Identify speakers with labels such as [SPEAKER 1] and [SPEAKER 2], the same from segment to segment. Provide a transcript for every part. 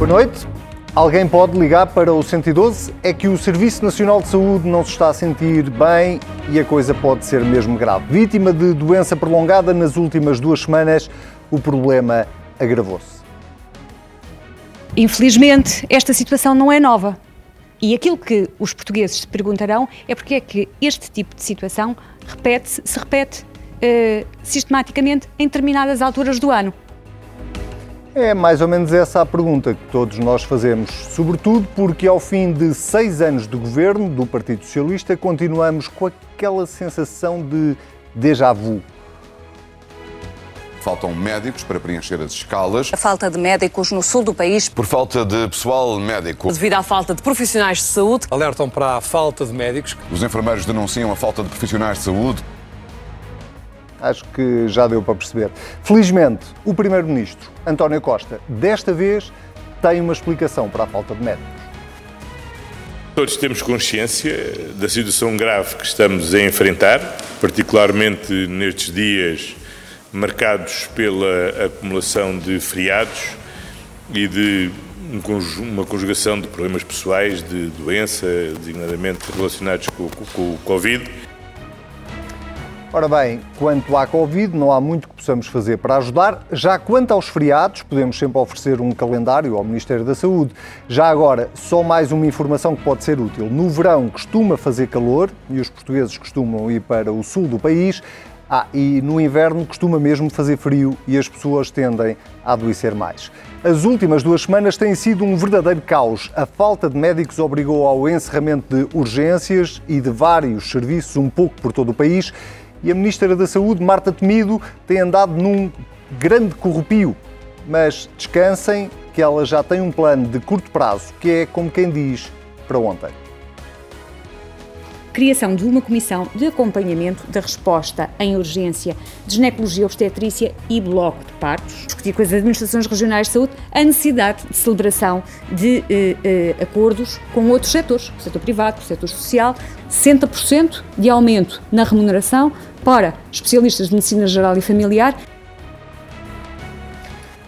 [SPEAKER 1] Boa noite. Alguém pode ligar para o 112? É que o Serviço Nacional de Saúde não se está a sentir bem e a coisa pode ser mesmo grave. Vítima de doença prolongada nas últimas duas semanas, o problema agravou-se.
[SPEAKER 2] Infelizmente, esta situação não é nova. E aquilo que os portugueses se perguntarão é porque é que este tipo de situação repete se repete uh, sistematicamente em determinadas alturas do ano.
[SPEAKER 1] É mais ou menos essa a pergunta que todos nós fazemos, sobretudo porque ao fim de seis anos de governo do Partido Socialista continuamos com aquela sensação de déjà vu.
[SPEAKER 3] Faltam médicos para preencher as escalas.
[SPEAKER 4] A falta de médicos no sul do país.
[SPEAKER 3] Por falta de pessoal médico.
[SPEAKER 4] Devido à falta de profissionais de saúde.
[SPEAKER 5] Alertam para a falta de médicos.
[SPEAKER 3] Os enfermeiros denunciam a falta de profissionais de saúde.
[SPEAKER 1] Acho que já deu para perceber. Felizmente, o Primeiro-Ministro, António Costa, desta vez tem uma explicação para a falta de médicos.
[SPEAKER 6] Todos temos consciência da situação grave que estamos a enfrentar, particularmente nestes dias marcados pela acumulação de feriados e de uma conjugação de problemas pessoais, de doença, designadamente relacionados com, com, com o Covid.
[SPEAKER 1] Ora bem, quanto à Covid, não há muito que possamos fazer para ajudar. Já quanto aos feriados, podemos sempre oferecer um calendário ao Ministério da Saúde. Já agora, só mais uma informação que pode ser útil. No verão costuma fazer calor e os portugueses costumam ir para o sul do país. Ah, e no inverno costuma mesmo fazer frio e as pessoas tendem a adoecer mais. As últimas duas semanas têm sido um verdadeiro caos. A falta de médicos obrigou ao encerramento de urgências e de vários serviços um pouco por todo o país. E a Ministra da Saúde, Marta Temido, tem andado num grande corrupio. Mas descansem que ela já tem um plano de curto prazo, que é, como quem diz, para ontem.
[SPEAKER 2] Criação de uma comissão de acompanhamento da resposta em urgência. De ginecologia obstetrícia e bloco de partos, discutir com as administrações regionais de saúde a necessidade de celebração de eh, eh, acordos com outros setores, o setor privado, o setor social, 60% de aumento na remuneração para especialistas de medicina geral e familiar.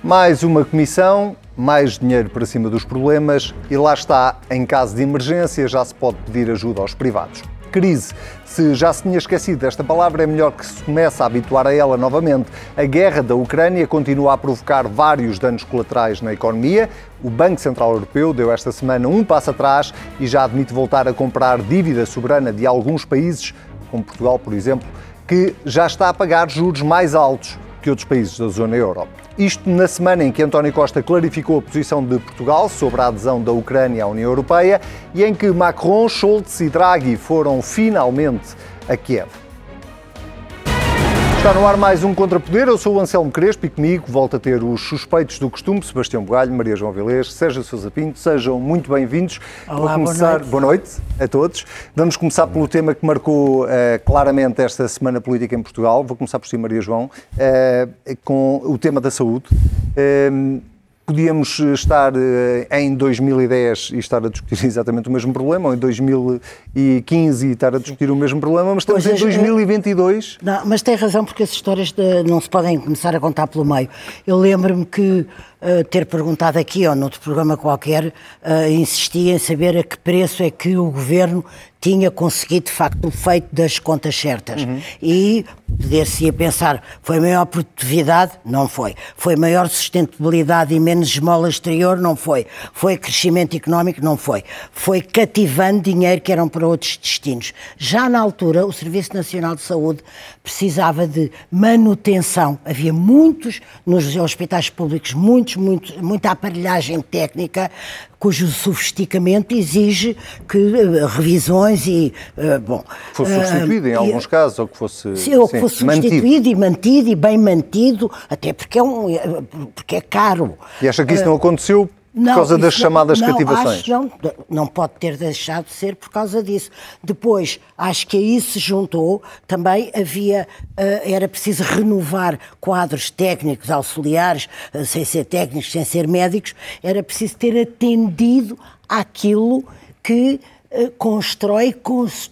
[SPEAKER 1] Mais uma comissão, mais dinheiro para cima dos problemas e lá está, em caso de emergência já se pode pedir ajuda aos privados crise. Se já se tinha esquecido desta palavra, é melhor que se comece a habituar a ela novamente. A guerra da Ucrânia continua a provocar vários danos colaterais na economia. O Banco Central Europeu deu esta semana um passo atrás e já admite voltar a comprar dívida soberana de alguns países, como Portugal, por exemplo, que já está a pagar juros mais altos que outros países da zona euro. Isto na semana em que António Costa clarificou a posição de Portugal sobre a adesão da Ucrânia à União Europeia e em que Macron, Schultz e Draghi foram finalmente a Kiev. Está no ar mais um Contrapoder. Eu sou o Anselmo Crespo e comigo volta a ter os suspeitos do costume, Sebastião Bugalho, Maria João Vilês, Sérgio Sousa Pinto. Sejam muito bem-vindos.
[SPEAKER 7] Olá, começar... boa, noite.
[SPEAKER 1] boa noite a todos. Vamos começar pelo tema que marcou uh, claramente esta semana política em Portugal. Vou começar por si, Maria João, uh, com o tema da saúde. Uh, podíamos estar eh, em 2010 e estar a discutir exatamente o mesmo problema, ou em 2015 e estar a discutir o mesmo problema, mas estamos pois em 2022.
[SPEAKER 7] É, não, mas tem razão, porque as histórias de, não se podem começar a contar pelo meio. Eu lembro-me que uh, ter perguntado aqui ou noutro programa qualquer, uh, insisti em saber a que preço é que o governo tinha conseguido, de facto, o feito das contas certas. Uhum. E poder-se ia pensar, foi maior produtividade? Não foi. Foi maior sustentabilidade e menos esmola exterior? Não foi. Foi crescimento económico? Não foi. Foi cativando dinheiro que eram para outros destinos. Já na altura, o Serviço Nacional de Saúde precisava de manutenção. Havia muitos, nos hospitais públicos, muitos, muito, muita aparelhagem técnica cujo sofisticamento exige que uh, revisões e, uh, bom...
[SPEAKER 1] Fosse substituído uh, em alguns casos, ou que fosse,
[SPEAKER 7] sim, ou que fosse mantido. substituído e mantido e bem mantido, até porque é, um, porque é caro.
[SPEAKER 1] E acha que isso não aconteceu por não, causa das chamadas
[SPEAKER 7] não,
[SPEAKER 1] cativações?
[SPEAKER 7] Não, não pode ter deixado de ser por causa disso. Depois, acho que aí se juntou, também havia, uh, era preciso renovar quadros técnicos, auxiliares, uh, sem ser técnicos, sem ser médicos, era preciso ter atendido àquilo que uh, constrói,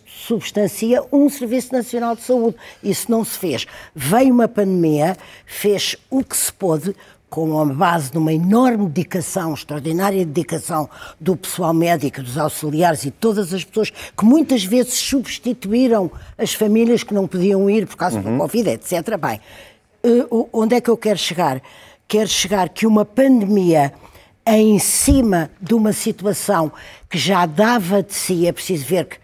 [SPEAKER 7] substancia um Serviço Nacional de Saúde. Isso não se fez. Veio uma pandemia, fez o que se pôde, com a base de uma enorme dedicação, extraordinária dedicação do pessoal médico, dos auxiliares e todas as pessoas que muitas vezes substituíram as famílias que não podiam ir por causa uhum. do Covid, etc. Bem, uh, onde é que eu quero chegar? Quero chegar que uma pandemia em cima de uma situação que já dava de si, é preciso ver que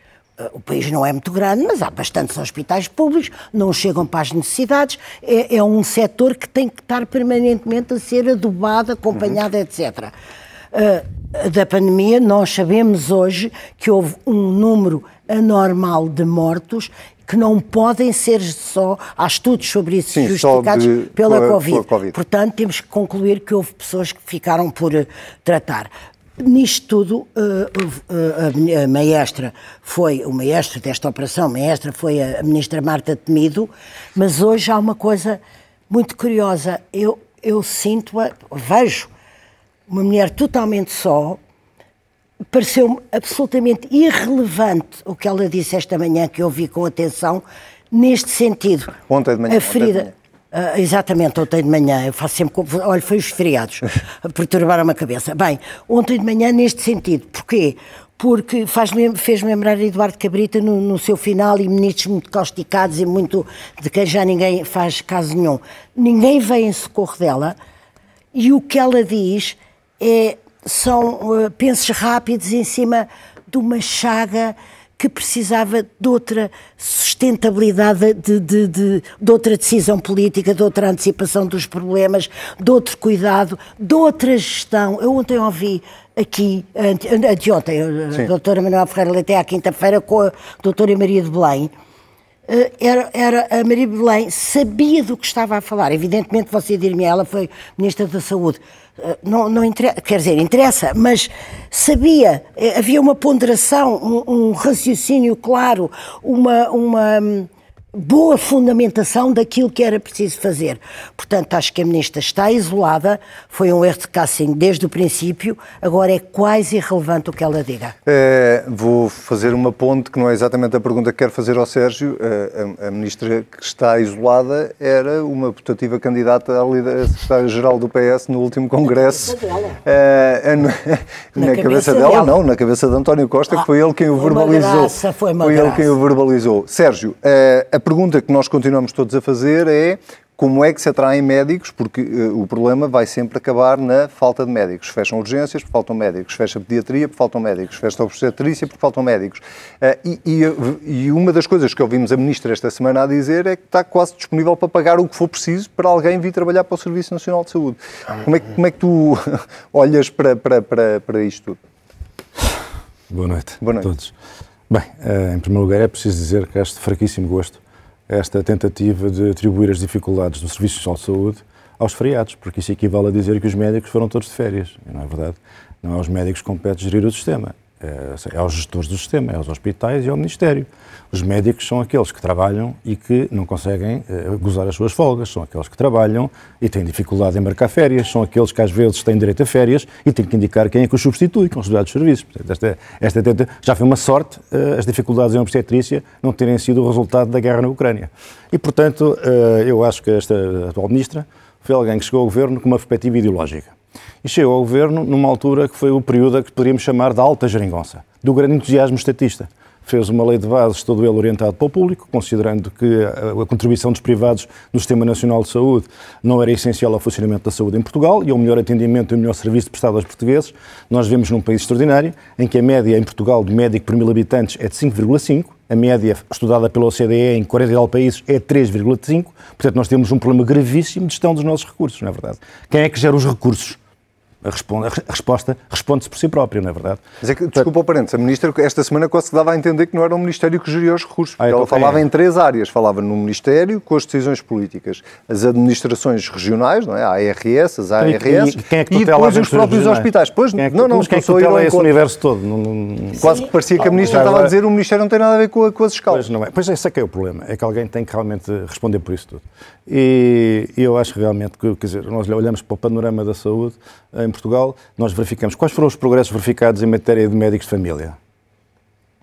[SPEAKER 7] o país não é muito grande, mas há bastantes hospitais públicos, não chegam para as necessidades. É, é um setor que tem que estar permanentemente a ser adubado, acompanhado, uhum. etc. Uh, da pandemia, nós sabemos hoje que houve um número anormal de mortos que não podem ser só. Há estudos sobre isso
[SPEAKER 1] Sim,
[SPEAKER 7] justificados
[SPEAKER 1] de,
[SPEAKER 7] pela, pela, COVID. pela, COVID. Portanto, temos que concluir que houve pessoas que ficaram por uh, tratar. Nisto tudo, eh, eh, a maestra foi, o maestro desta operação, a maestra foi a ministra Marta Temido, mas hoje há uma coisa muito curiosa. Eu, eu sinto-a, vejo uma mulher totalmente só, pareceu-me absolutamente irrelevante o que ela disse esta manhã, que eu vi com atenção, neste sentido.
[SPEAKER 1] Ontem de manhã.
[SPEAKER 7] A ferida. Uh, exatamente, ontem de manhã, eu faço sempre. Olha, foi os feriados, perturbaram-me a cabeça. Bem, ontem de manhã, neste sentido, porquê? Porque fez-me fez lembrar Eduardo Cabrita no, no, seu final e ministros muito causticados e muito de quem já ninguém faz caso nenhum. Ninguém vem em socorro dela e o que ela diz é, são uh, pensos rápidos em cima de uma chaga que precisava de outra sustentabilidade, de, de, de, de, outra decisão política, de outra antecipação dos problemas, de outro cuidado, de outra gestão. Eu ontem ouvi aqui, anteontem, a doutora Manuel Ferreira Leite, à quinta-feira, com a doutora Maria de Belém, eh, era, era, a Maria de Belém sabia do que estava a falar. Evidentemente, você dir-me, ela foi Ministra da Saúde. Eh, não, não interessa, quer dizer, interessa, mas sabia, eh, havia uma ponderação, um, um raciocínio claro, uma, uma, hum, boa fundamentação daquilo que era preciso fazer. Portanto, acho que a ministra está isolada, foi um erro de casting desde o princípio, agora é quase irrelevante o que ela diga.
[SPEAKER 1] É, vou fazer uma ponte que não é exatamente a pergunta que quero fazer ao Sérgio. A, a, a ministra que está isolada era uma putativa candidata à secretária-geral do PS no último congresso. É, na, na, cabeça, cabeça dela, dela, não, na cabeça de António Costa, ah, que foi ele quem o verbalizou.
[SPEAKER 7] Graça, foi,
[SPEAKER 1] foi
[SPEAKER 7] ele
[SPEAKER 1] quem o verbalizou. Sérgio, a pergunta que nós continuamos todos a fazer é como é que se atraem médicos, porque uh, o problema vai sempre acabar na falta de médicos. Fecham urgências porque faltam médicos, fecha pediatria porque faltam médicos, fecha obstetrícia porque faltam médicos. Uh, e, e, e, uma das coisas que ouvimos a Ministra esta semana a dizer é que está quase disponível para pagar o que for preciso para alguém vir trabalhar para o Serviço Nacional de Saúde. Como é, como é que tu olhas para, para, para, para isto tudo?
[SPEAKER 8] Boa noite, Boa noite a todos. Bem, uh, em primeiro lugar é preciso dizer que este fraquíssimo gosto esta tentativa de atribuir as dificuldades do Serviço Social de Saúde aos feriados, porque isso equivale a dizer que os médicos foram todos de férias. E não é verdade. Não é aos médicos que compete gerir o sistema. É, é aos gestores do sistema, é aos hospitais e ao Ministério. Os médicos são aqueles que trabalham e que não conseguem uh, gozar as suas folgas, são aqueles que trabalham e têm dificuldade em marcar férias, são aqueles que às vezes têm direito a férias e têm que indicar quem é que os substitui com os dados de serviços. Portanto, esta, esta, já foi uma sorte uh, as dificuldades em obstetrícia não terem sido o resultado da guerra na Ucrânia. E, portanto, uh, eu acho que esta atual ministra foi alguém que chegou ao governo com uma perspectiva ideológica. E chegou ao governo numa altura que foi o período que poderíamos chamar de alta geringonça, do grande entusiasmo estatista fez uma lei de bases, todo ele orientado para o público, considerando que a, contribuição dos privados no Sistema Nacional de Saúde não era essencial ao funcionamento da saúde em Portugal e ao melhor atendimento e melhor serviço prestado aos portugueses. Nós vivemos num país extraordinário, em que a média em Portugal de médico por mil habitantes é de 5,5, a média estudada pela OCDE em 40 países é 3,5, portanto nós temos um problema gravíssimo de gestão dos nossos recursos, não é verdade? Quem é que gera os recursos? A, responde, a resposta responde-se por si própria, não é verdade?
[SPEAKER 1] Mas é que, desculpa o parênteses, a Ministra esta semana quase que dava a entender que não era o Ministério que geria os recursos, ah, então ela falava é? em três áreas, falava no Ministério com as decisões políticas, as administrações regionais, não é? a ARS, as ARS,
[SPEAKER 8] e, e, quem é que e
[SPEAKER 1] depois os próprios regionais? hospitais. Pois,
[SPEAKER 8] quem é que, não, não, mas quem é que tutela esse universo todo? Não,
[SPEAKER 1] não... Quase que parecia que a Ministra estava a dizer que o Ministério não tem nada a ver com, a, com as escalas.
[SPEAKER 8] Pois, não é. pois esse é que é o problema, é que alguém tem que realmente responder por isso tudo. E, e eu acho realmente que, quer dizer, nós olhamos para o panorama da saúde em Portugal, nós verificamos quais foram os progressos verificados em matéria de médicos de família.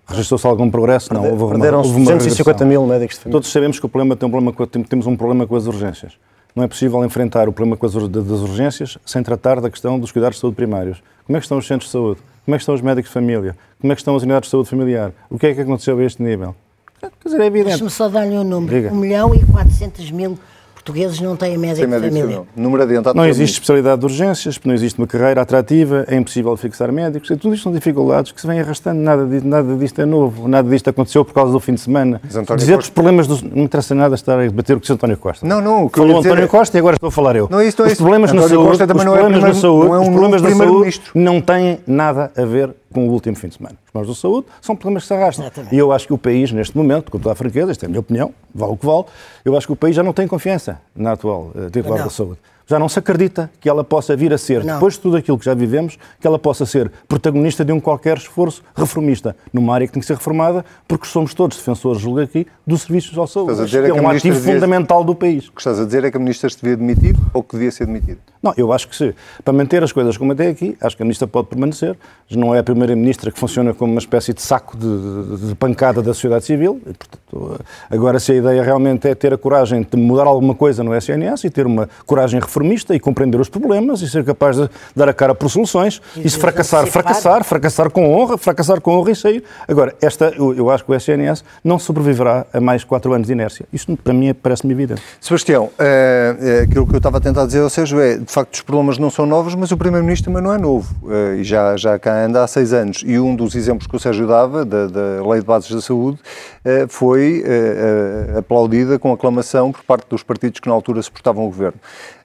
[SPEAKER 8] Registrou-se algum progresso?
[SPEAKER 9] Não, houve uma, houve uma 250 mil médicos de família.
[SPEAKER 8] Todos sabemos que o problema tem um problema com, temos um problema com as urgências. não é possível enfrentar o problema das urgências sem tratar da questão dos cuidados de saúde primários. Como é que estão os centros de saúde? Como é que estão os médicos de família? Como é que estão as unidades de saúde familiar? O que é que aconteceu a este nível?
[SPEAKER 7] Quer dizer, é evidente. Deixa-me só dar-lhe um número. Diga. 1 milhão e 400 mil portugueses não têm médico, de família.
[SPEAKER 1] Número adiantado.
[SPEAKER 8] Não existe especialidade de urgências, não existe uma carreira atrativa, é impossível fixar médicos. E tudo isto são dificuldades que se vêm arrastando. Nada, nada disto é novo, nada disto aconteceu por causa do fim de semana. Dizer os problemas dos... Não me interessa nada estar a debater o que o António Costa.
[SPEAKER 1] Não, não.
[SPEAKER 8] O que Falou António é... Costa e agora estou a falar eu.
[SPEAKER 1] Não, isto
[SPEAKER 8] não
[SPEAKER 1] é
[SPEAKER 8] os problemas
[SPEAKER 1] na
[SPEAKER 8] saúde, Costa também não é problemas na saúde, não é um os problemas na saúde não têm nada a ver com o último fim de semana. Os problemas da saúde são problemas que se arrastam. Exatamente. E eu acho que o país, neste momento, com toda a franqueza, esta é a minha opinião, vale o que vale, eu acho que o país já não tem confiança na atual uh, titular da saúde já não se acredita que ela possa vir a ser, não. depois de tudo aquilo que já vivemos, que ela possa ser protagonista de um qualquer esforço reformista, numa área que tem que ser reformada, porque somos todos defensores, julgo aqui, do serviço à saúde, que é, é um ativo devia... fundamental do país.
[SPEAKER 1] O que estás a dizer é que a Ministra se devia demitir ou que devia ser demitido?
[SPEAKER 8] Não, eu acho que se, para manter as coisas como até aqui, acho que a Ministra pode permanecer, não é a Primeira-Ministra que funciona como uma espécie de saco de, de, de pancada da sociedade civil, e, portanto, agora se a ideia realmente é ter a coragem de mudar alguma coisa no SNS e ter uma coragem reformista e compreender os problemas e ser capaz de dar a cara por soluções e, e se fracassar, fracassar, fracassar com honra, fracassar com honra e sair. Agora, esta, eu, eu, acho que o SNS não sobreviverá a mais quatro anos de inércia. Isto, para mim, parece-me evidente.
[SPEAKER 1] Sebastião, é, aquilo que eu estava a tentar dizer ao Sérgio é, de facto, os problemas não são novos, mas o Primeiro-Ministro também não é novo. É, e já, já cá anda há seis anos. E um dos exemplos que o Sérgio dava, da, da Lei de Bases da Saúde, é, foi é, aplaudida com aclamação por parte dos partidos que na altura suportavam o Governo.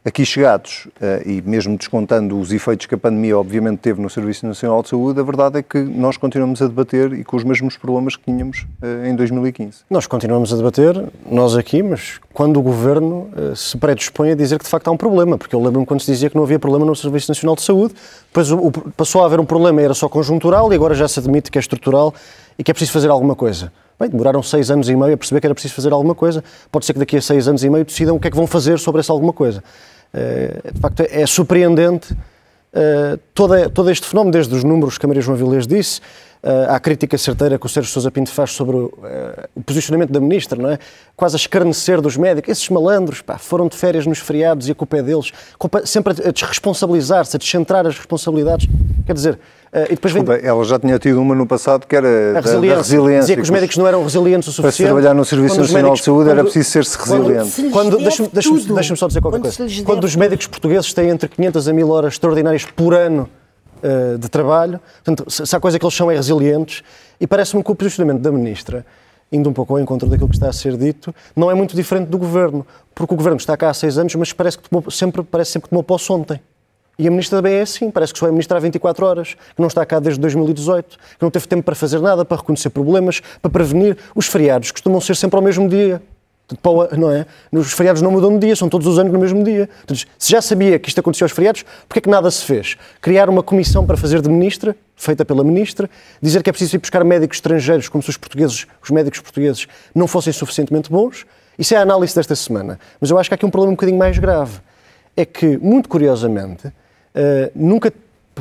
[SPEAKER 1] Aqui chegados, eh, e mesmo descontando os efeitos que a pandemia obviamente teve no Serviço Nacional de Saúde, a verdade é que nós continuamos a debater e com os mesmos problemas que tínhamos eh, em 2015.
[SPEAKER 9] Nós continuamos a debater, nós aqui, mas quando o Governo eh, se predispõe a dizer que de facto há um problema, porque eu lembro-me quando se dizia que não havia problema no Serviço Nacional de Saúde, depois passou a haver um problema e era só conjuntural e agora já se admite que é estrutural e que é preciso fazer alguma coisa. Bem, demoraram seis anos e meio a perceber que era preciso fazer alguma coisa. Pode ser que daqui a seis anos e meio decidam o que é que vão fazer sobre essa alguma coisa. Eh, de facto, é surpreendente eh, todo, este fenómeno, desde os números que a Maria João Vilés disse, eh, à crítica certeira que o Sérgio Sousa Pinto faz sobre o, posicionamento da Ministra, não é? Quase a escarnecer dos médicos. Esses malandros pá, foram de férias nos feriados e a culpa é deles. Sempre a desresponsabilizar-se, a descentrar as responsabilidades. Quer dizer,
[SPEAKER 1] e depois Desculpa, vem... ela já tinha tido uma no passado que era a resiliência. Da, da resiliência
[SPEAKER 9] Dizia que os médicos não eram resilientes o suficiente.
[SPEAKER 1] Para se trabalhar no Serviço Nacional médicos, de Saúde quando, era preciso ser-se resiliente.
[SPEAKER 9] Quando, deixa-me deixa deixa só dizer qualquer quando coisa. Quando os médicos portugueses têm entre 500 a 1000 horas extraordinárias por ano uh, de trabalho, portanto, se, se há coisa que eles são é resilientes, e parece-me que o posicionamento da Ministra indo um pouco ao encontro daquilo que está a ser dito, não é muito diferente do Governo, porque o Governo está cá há seis anos, mas parece que tomou, sempre, parece sempre que tomou posse ontem. E a ministra também é assim, parece que só é ministra há 24 horas, que não está cá desde 2018, que não teve tempo para fazer nada, para reconhecer problemas, para prevenir. Os feriados costumam ser sempre ao mesmo dia. Não é? Os feriados não mudam de dia, são todos os anos no mesmo dia. se já sabia que isto acontecia aos feriados, porquê é que nada se fez? Criar uma comissão para fazer de ministra, feita pela ministra, dizer que é preciso ir buscar médicos estrangeiros, como se os portugueses, os médicos portugueses, não fossem suficientemente bons. Isso é a análise desta semana. Mas eu acho que há aqui um problema um bocadinho mais grave. É que, muito curiosamente, nunca,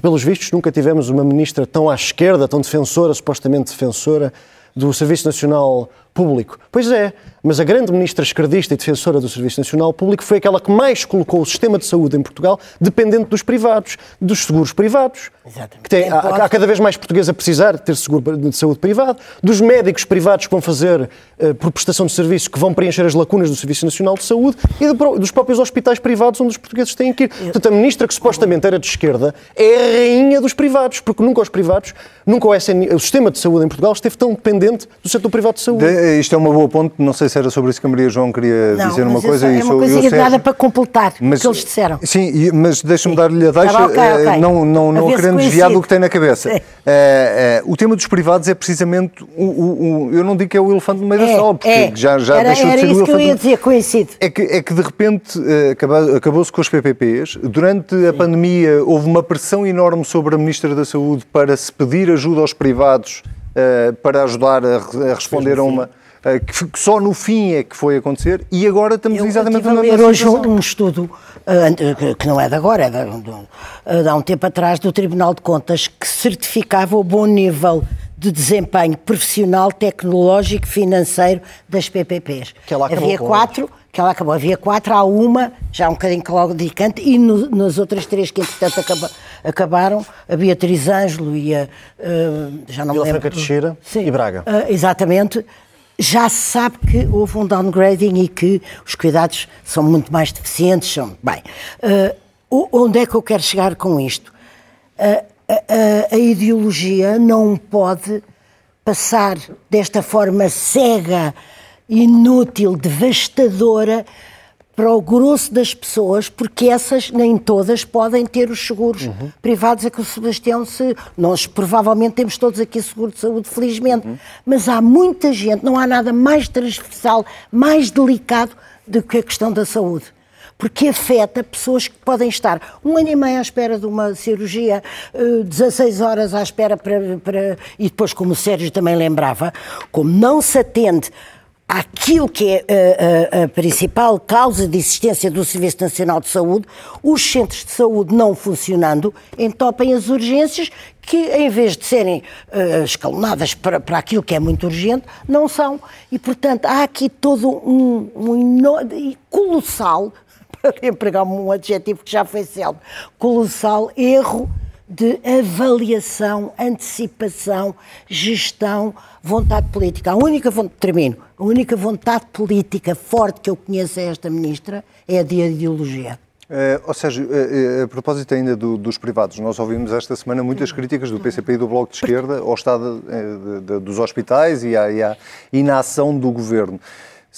[SPEAKER 9] pelos vistos, nunca tivemos uma ministra tão à esquerda, tão defensora, supostamente defensora, do Serviço Nacional Público. Pois é, mas a grande ministra esquerdista e defensora do Serviço Nacional Público foi aquela que mais colocou o sistema de saúde em Portugal dependente dos privados, dos seguros privados. Exatamente. Que tem, há, há, cada vez mais portugueses a precisar de ter seguro de saúde privado, dos médicos privados que vão fazer uh, por prestação de serviços, que vão preencher as lacunas do Serviço Nacional de Saúde e de, dos próprios hospitais privados onde os portugueses têm que ir. Portanto, a ministra que supostamente era de esquerda é a rainha dos privados, porque nunca os privados, nunca o, SN, o sistema de saúde em Portugal esteve tão dependente do setor privado de saúde.
[SPEAKER 1] De, isto é uma boa ponte, não sei se era sobre isso que a Maria João queria não, dizer uma coisa.
[SPEAKER 7] É uma coisa nada para completar mas, o que eles disseram.
[SPEAKER 1] Sim, mas deixa-me dar-lhe a deixa, okay, okay. Eh, não, não, não querendo desviar do que tem na cabeça. É, é, o tema dos privados é precisamente, o, o, o, eu não digo que é o elefante no meio é, da sala, porque é. já, já
[SPEAKER 7] era,
[SPEAKER 1] deixou
[SPEAKER 7] de
[SPEAKER 1] ser
[SPEAKER 7] o elefante. Era isso que eu ia dizer, coincide.
[SPEAKER 1] É que, é que de repente acabou-se com os PPPs, durante a Sim. pandemia houve uma pressão enorme sobre a Ministra da Saúde para se pedir ajuda aos privados uh, para ajudar a, a responder a uma eh, que só no fim é que foi acontecer e agora estamos
[SPEAKER 7] Eu
[SPEAKER 1] exatamente
[SPEAKER 7] na mesma hoje um estudo eh, que não é de agora, é de, de há um tempo atrás do Tribunal de Contas que certificava o bom nível de desempenho profissional, tecnológico, financeiro das PPPs. Havia quatro, que ela acabou. Havia quatro, há uma, já um bocadinho claudicante, e no, nas outras três que entretanto acaba, acabaram, a Beatriz Ângelo e a. Uh, já não
[SPEAKER 9] Vila
[SPEAKER 7] me lembro.
[SPEAKER 9] Franca Teixeira e Braga.
[SPEAKER 7] Uh, exatamente. Já sabe que houve um downgrading e que os cuidados são muito mais deficientes. São, bem, uh, onde é que eu quero chegar com isto? a, a, a ideologia não pode passar desta forma cega, inútil, devastadora para o grosso das pessoas, porque essas nem todas podem ter os seguros uhum. privados a que o Sebastião se. Nós provavelmente temos todos aqui seguro de saúde, felizmente, uhum. mas há muita gente, não há nada mais transversal, mais delicado do que a questão da saúde porque afeta pessoas que podem estar um ano e meio à espera de uma cirurgia, 16 eh, horas à espera para, para. E depois, como o Sérgio também lembrava, como não se atende aquilo que é a, eh, a, eh, a, principal causa de existência do Serviço Nacional de Saúde, os centros de saúde não funcionando entopem as urgências que, em vez de serem uh, escalonadas para, para aquilo que é muito urgente, não são. E, portanto, há aqui todo um, um colossal para empregar um adjetivo que já foi célebre, colossal erro de avaliação, antecipação, gestão, vontade política. A única vontade, termino, a única vontade política forte que eu conheço a esta ministra é a de ideologia.
[SPEAKER 1] Uh, ou seja, uh, uh, a propósito ainda do, dos privados, nós ouvimos esta semana muitas críticas do PCP e do Bloco de Esquerda ao estado de, de, dos hospitais e à, e à inação do governo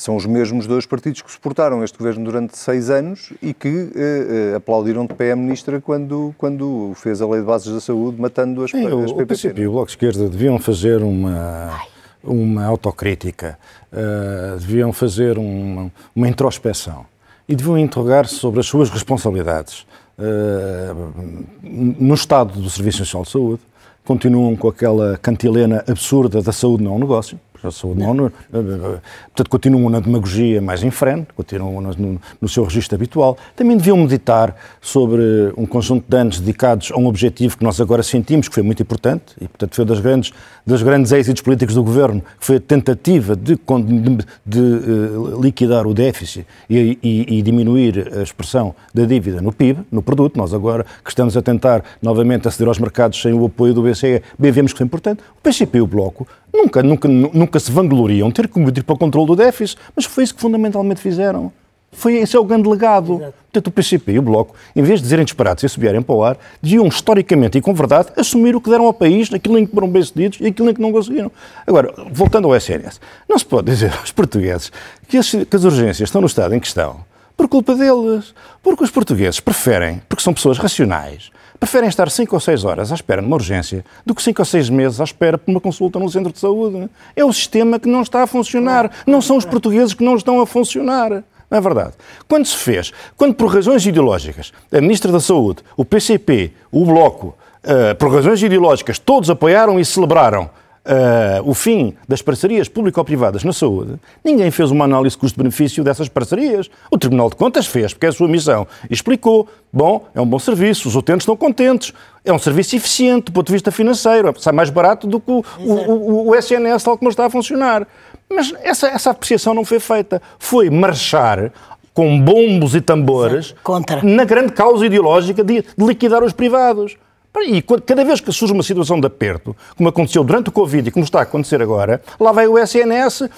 [SPEAKER 1] são os mesmos dois partidos que suportaram este governo durante seis anos e que eh, eh aplaudiram de pé a ministra quando, quando fez a lei de bases da saúde, matando as, Sim, as
[SPEAKER 8] PPP. O PCP e o Bloco de Esquerda deviam fazer uma, uma autocrítica, uh, deviam fazer uma, uma introspeção e deviam interrogar-se sobre as suas responsabilidades uh, no estado do Serviço Nacional de Saúde, continuam com aquela cantilena absurda da saúde não é um negócio, saúde não. não portanto, continuam na demagogia mais em frente, continuam no, no, seu registro habitual. Também deviam meditar sobre um conjunto de anos dedicados a um objetivo que nós agora sentimos que foi muito importante e, portanto, foi das grandes, das grandes êxitos políticos do governo, que foi a tentativa de, de, de uh, liquidar o déficit e, e, e, diminuir a expressão da dívida no PIB, no produto. Nós agora que estamos a tentar novamente aceder aos mercados sem o apoio do BCE, bem vemos que foi importante. O PCP e o Bloco nunca, nunca, nunca se vangloriam ter que competir para o controle do déficit, mas foi isso que fundamentalmente fizeram. Foi, esse é o grande legado. Exato. Portanto, o PCP e o Bloco, em vez de dizerem disparados e subirem para o ar, deviam historicamente e com verdade assumir o que deram ao país, aquilo em que foram bem-sucedidos e aquilo em que não conseguiram. Agora, voltando ao SNS, não se pode dizer aos portugueses que as, que as urgências estão no estado em que estão por culpa deles. Porque os portugueses preferem, porque são pessoas racionais, preferem estar 5 ou 6 horas à espera numa urgência do que 5 ou 6 meses à espera por uma consulta no centro de saúde. É o sistema que não está a funcionar. Não são os portugueses que não estão a funcionar. Não é verdade? Quando se fez, quando por razões ideológicas, a Ministra da Saúde, o PCP, o Bloco, uh, por razões ideológicas, todos apoiaram e celebraram uh, o fim das parcerias público-privadas na saúde, ninguém fez uma análise custo-benefício dessas parcerias. O Tribunal de Contas fez, porque é a sua missão. Explicou, bom, é um bom serviço, os utentes estão contentes, é um serviço eficiente do ponto de vista financeiro, sai mais barato do que o, o, o, o SNS tal como está a funcionar. Mas essa, essa apreciação não foi feita. Foi marchar com bombos e tambores na grande causa ideológica de, de liquidar os privados. E cada vez que surge uma situação de aperto, como aconteceu durante o Covid e como está a acontecer agora, lá vai o SNS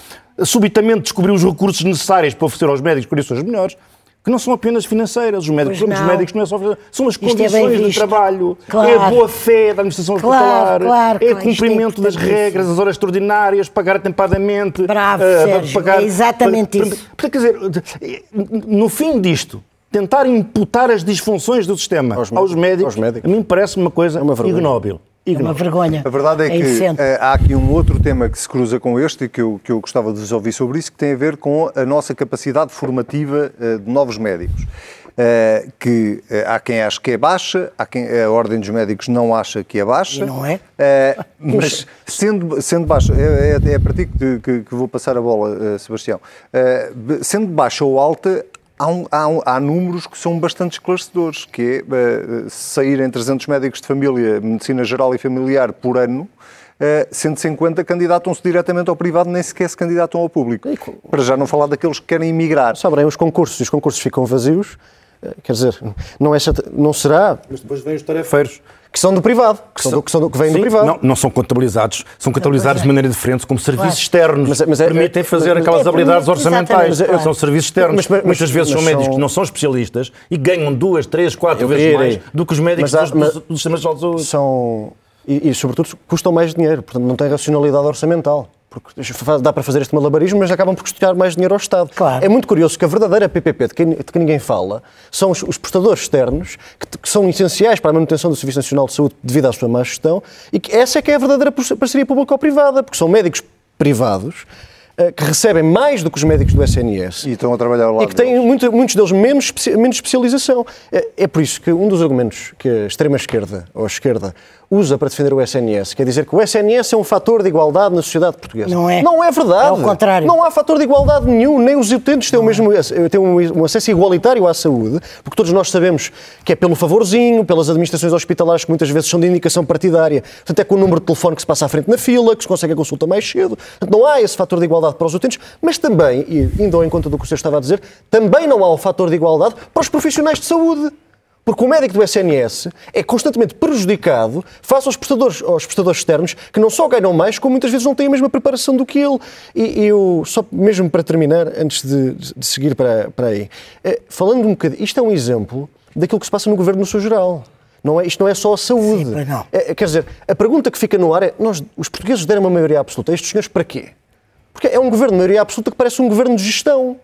[SPEAKER 8] subitamente descobrir os recursos necessários para oferecer aos médicos condições melhores, que não são apenas financeiras. Os médicos, os médicos não é só são as Isto é condições é de trabalho, claro. é a boa fé da administração
[SPEAKER 7] claro,
[SPEAKER 8] hospitalar,
[SPEAKER 7] claro,
[SPEAKER 8] é o é cumprimento é das regras, as horas extraordinárias, pagar atempadamente.
[SPEAKER 7] Bravo, uh, Sérgio, pagar, é exatamente para, isso.
[SPEAKER 8] Para, quer dizer, no fim disto, tentar imputar as disfunções do sistema aos, aos, médicos, aos médicos, a mim parece uma coisa é uma ignóbil.
[SPEAKER 7] É uma vergonha.
[SPEAKER 1] A verdade é, é que é, há aqui um outro tema que se cruza com este e que eu, que eu gostava de vos ouvir sobre isso, que tem a ver com a nossa capacidade formativa uh, de novos médicos. Uh, que uh, há quem acha que é baixa, há quem a Ordem dos Médicos não acha que é baixa.
[SPEAKER 7] E não é?
[SPEAKER 1] Uh, mas sendo, sendo baixa, é, é, é para ti que, que, que, vou passar a bola, Sebastião. sendo baixa ou alta, há, um, há, um, há, números que são bastante esclarecedores, que é uh, saírem 300 médicos de família, medicina geral e familiar por ano, sendo-se em conta, candidatam-se diretamente ao privado, nem sequer se candidatam ao público. Para já não falar daqueles que querem emigrar.
[SPEAKER 9] Sobem os concursos e os concursos ficam vazios, quer dizer, não, é, não será...
[SPEAKER 8] Mas depois vêm os tarefeiros
[SPEAKER 9] que são do privado, que, são, do, que, são do, que vêm Sim, do privado.
[SPEAKER 8] Não, não são contabilizados, são contabilizados de maneira diferente, como serviços externos, mas, é- mas é, permitem fazer mas, aquelas é, habilidades orçamentais. Mas, são serviços externos. Muitas vezes são médicos são... que não são especialistas e ganham duas, três, quatro vezes mais do que os médicos dos, dos, dos sistemas de saúde.
[SPEAKER 9] São, e, e, sobretudo, custam mais dinheiro, portanto não têm racionalidade orçamental porque dá para fazer este malabarismo, mas acabam por custar mais dinheiro ao Estado.
[SPEAKER 7] Claro.
[SPEAKER 9] É muito curioso que a verdadeira PPP, de que, de que ninguém fala, são os, os prestadores externos, que, que, são essenciais para a manutenção do Serviço Nacional de Saúde devido à sua má gestão, e que essa é que é a verdadeira parceria público-privada, porque são médicos privados que recebem mais do que os médicos do SNS.
[SPEAKER 1] E estão a trabalhar lá.
[SPEAKER 9] E que têm muito, muitos deles menos, menos especialização. É, é, por isso que um dos argumentos que a extrema-esquerda ou a esquerda usa para defender o SNS, quer dizer que o SNS é um fator de igualdade na sociedade portuguesa.
[SPEAKER 7] Não é.
[SPEAKER 9] Não é verdade. É
[SPEAKER 7] ao contrário.
[SPEAKER 9] Não há fator de igualdade nenhum, nem os utentes têm, o mesmo, é. têm um acesso igualitário à saúde, porque todos nós sabemos que é pelo favorzinho, pelas administrações hospitalares que muitas vezes são de indicação partidária, portanto é com o número de telefone que se passa à frente na fila, que se consegue a consulta mais cedo. Portanto, não há esse fator de igualdade para os utentes, mas também, e indo ao encontro do que o senhor estava a dizer, também não há o fator de igualdade para os profissionais de saúde. Porque o médico do SNS é constantemente prejudicado face aos prestadores, aos prestadores externos que não só ganham mais, como muitas vezes não têm a mesma preparação do que ele. E eu, só mesmo para terminar, antes de, de seguir para, para aí, é, falando um bocadinho, isto é um exemplo daquilo que se passa no governo no seu geral. Não é, isto não é só a saúde.
[SPEAKER 7] Sim, não.
[SPEAKER 9] É, quer dizer, a pergunta que fica no ar é: nós, os portugueses deram uma maioria absoluta estes senhores para quê? Porque é um governo de maioria absoluta que parece um governo de gestão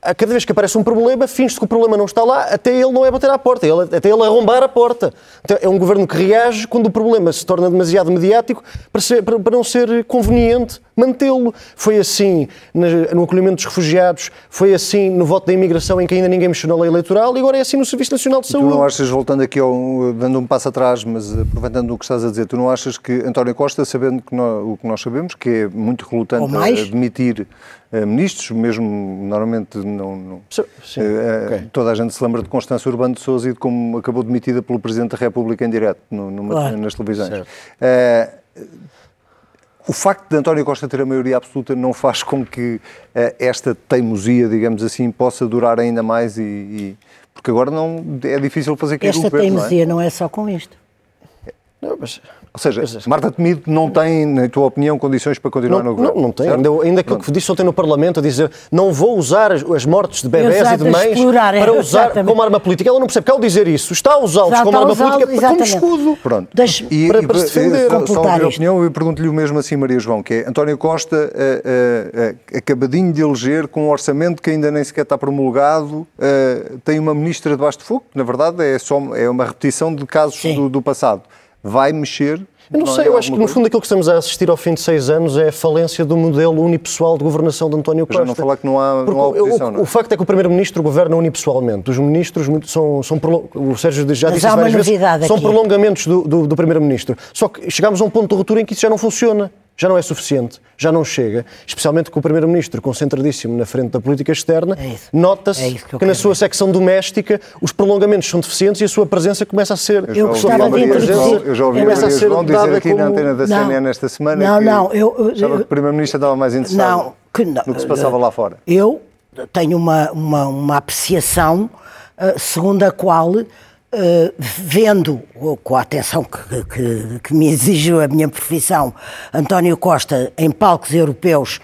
[SPEAKER 9] a cada vez que aparece um problema, finge-se que o problema não está lá, até ele não é bater à porta, ele, até ele arrombar a porta. Então, é um governo que reage quando o problema se torna demasiado mediático para, ser, para, para não ser conveniente mantê-lo. Foi assim no acolhimento dos refugiados, foi assim no voto da imigração em que ainda ninguém mexeu na lei eleitoral e agora é assim no Serviço Nacional de Saúde.
[SPEAKER 1] tu não achas, voltando aqui, ao, dando um passo atrás, mas aproveitando o que estás a dizer, tu não achas que António Costa, sabendo que nós, o que nós sabemos, que é muito relutante a admitir uh, ministros, mesmo normalmente não. não
[SPEAKER 9] Sim, uh,
[SPEAKER 1] okay. Toda a gente se lembra de Constância Urbano de Souza e de como acabou demitida pelo Presidente da República em direto no, numa, claro. nas televisões. Uh, o facto de António Costa ter a maioria absoluta não faz com que esta teimosia, digamos assim, possa durar ainda mais e, e porque agora não é difícil fazer
[SPEAKER 7] cair
[SPEAKER 1] Esta
[SPEAKER 7] teimosia
[SPEAKER 1] não
[SPEAKER 7] é? não é só com isto.
[SPEAKER 1] Não, mas ou seja, Marta Temido não tem, na tua opinião, condições para continuar
[SPEAKER 9] não,
[SPEAKER 1] no governo?
[SPEAKER 9] Não, não tem. Ainda, ainda aquilo que disse ontem no Parlamento, a dizer não vou usar as, as mortes de bebés Exato, e de mães explorar, para é, usar exatamente. como arma política. Ela não percebe que ao dizer isso está a usá-los como arma política exatamente. como escudo.
[SPEAKER 1] Pronto. Deixe,
[SPEAKER 9] e, para, para se defender.
[SPEAKER 1] Só, só a minha opinião, eu pergunto-lhe o mesmo assim, Maria João, que é António Costa, uh, uh, uh, acabadinho de eleger, com um orçamento que ainda nem sequer está promulgado, tem uma ministra debaixo de fogo, que na verdade é, só, é uma repetição de casos do, do passado. Vai mexer
[SPEAKER 9] eu não, sei, eu acho que no fundo aquilo que estamos a assistir ao fim de seis anos é a falência do modelo unipessoal de governação de António Costa.
[SPEAKER 1] Já não falar que não há, não há oposição,
[SPEAKER 9] o,
[SPEAKER 1] não é?
[SPEAKER 9] o facto é que o Primeiro-Ministro governa unipessoalmente. Os ministros são, são o Sérgio já Mas disse isso várias vezes, são prolongamentos do, do, do Primeiro-Ministro. Só que chegamos a um ponto de ruptura em que isso já não funciona já não é suficiente, já não chega, especialmente com o Primeiro-Ministro concentradíssimo na frente da política externa, é nota-se é que, que na sua ver. secção doméstica os prolongamentos são deficientes e a sua presença começa a ser...
[SPEAKER 1] Eu, eu gostava de introduzir... Eu já ouvi a João dizer aqui como... na antena da CNN não, esta semana
[SPEAKER 7] não, que, não, eu,
[SPEAKER 1] eu, que o Primeiro-Ministro estava mais interessado não, que, não, no que se passava lá fora.
[SPEAKER 7] Eu tenho uma, uma, uma apreciação uh, segundo a qual Uh, vendo, com a atenção que, que, que, me exige a minha profissão, António Costa em palcos europeus,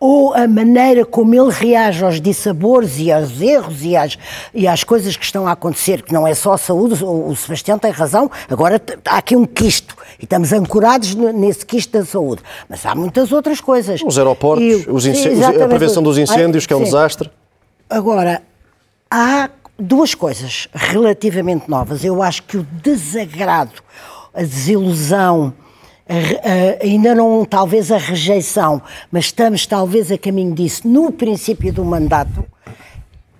[SPEAKER 7] ou a maneira como ele reage aos dissabores e aos erros e às, e às coisas que estão a acontecer, que não é só a saúde, o, o Sebastião tem razão, agora há aqui um quisto, e estamos ancorados nesse quisto da saúde, mas há muitas outras coisas.
[SPEAKER 9] Os aeroportos, e, os a prevenção dos incêndios, que é um sim. desastre.
[SPEAKER 7] Agora, há duas coisas relativamente novas. Eu acho que o desagrado, a desilusão, a, a, ainda não talvez a rejeição, mas estamos talvez a caminho disso, no princípio do mandato,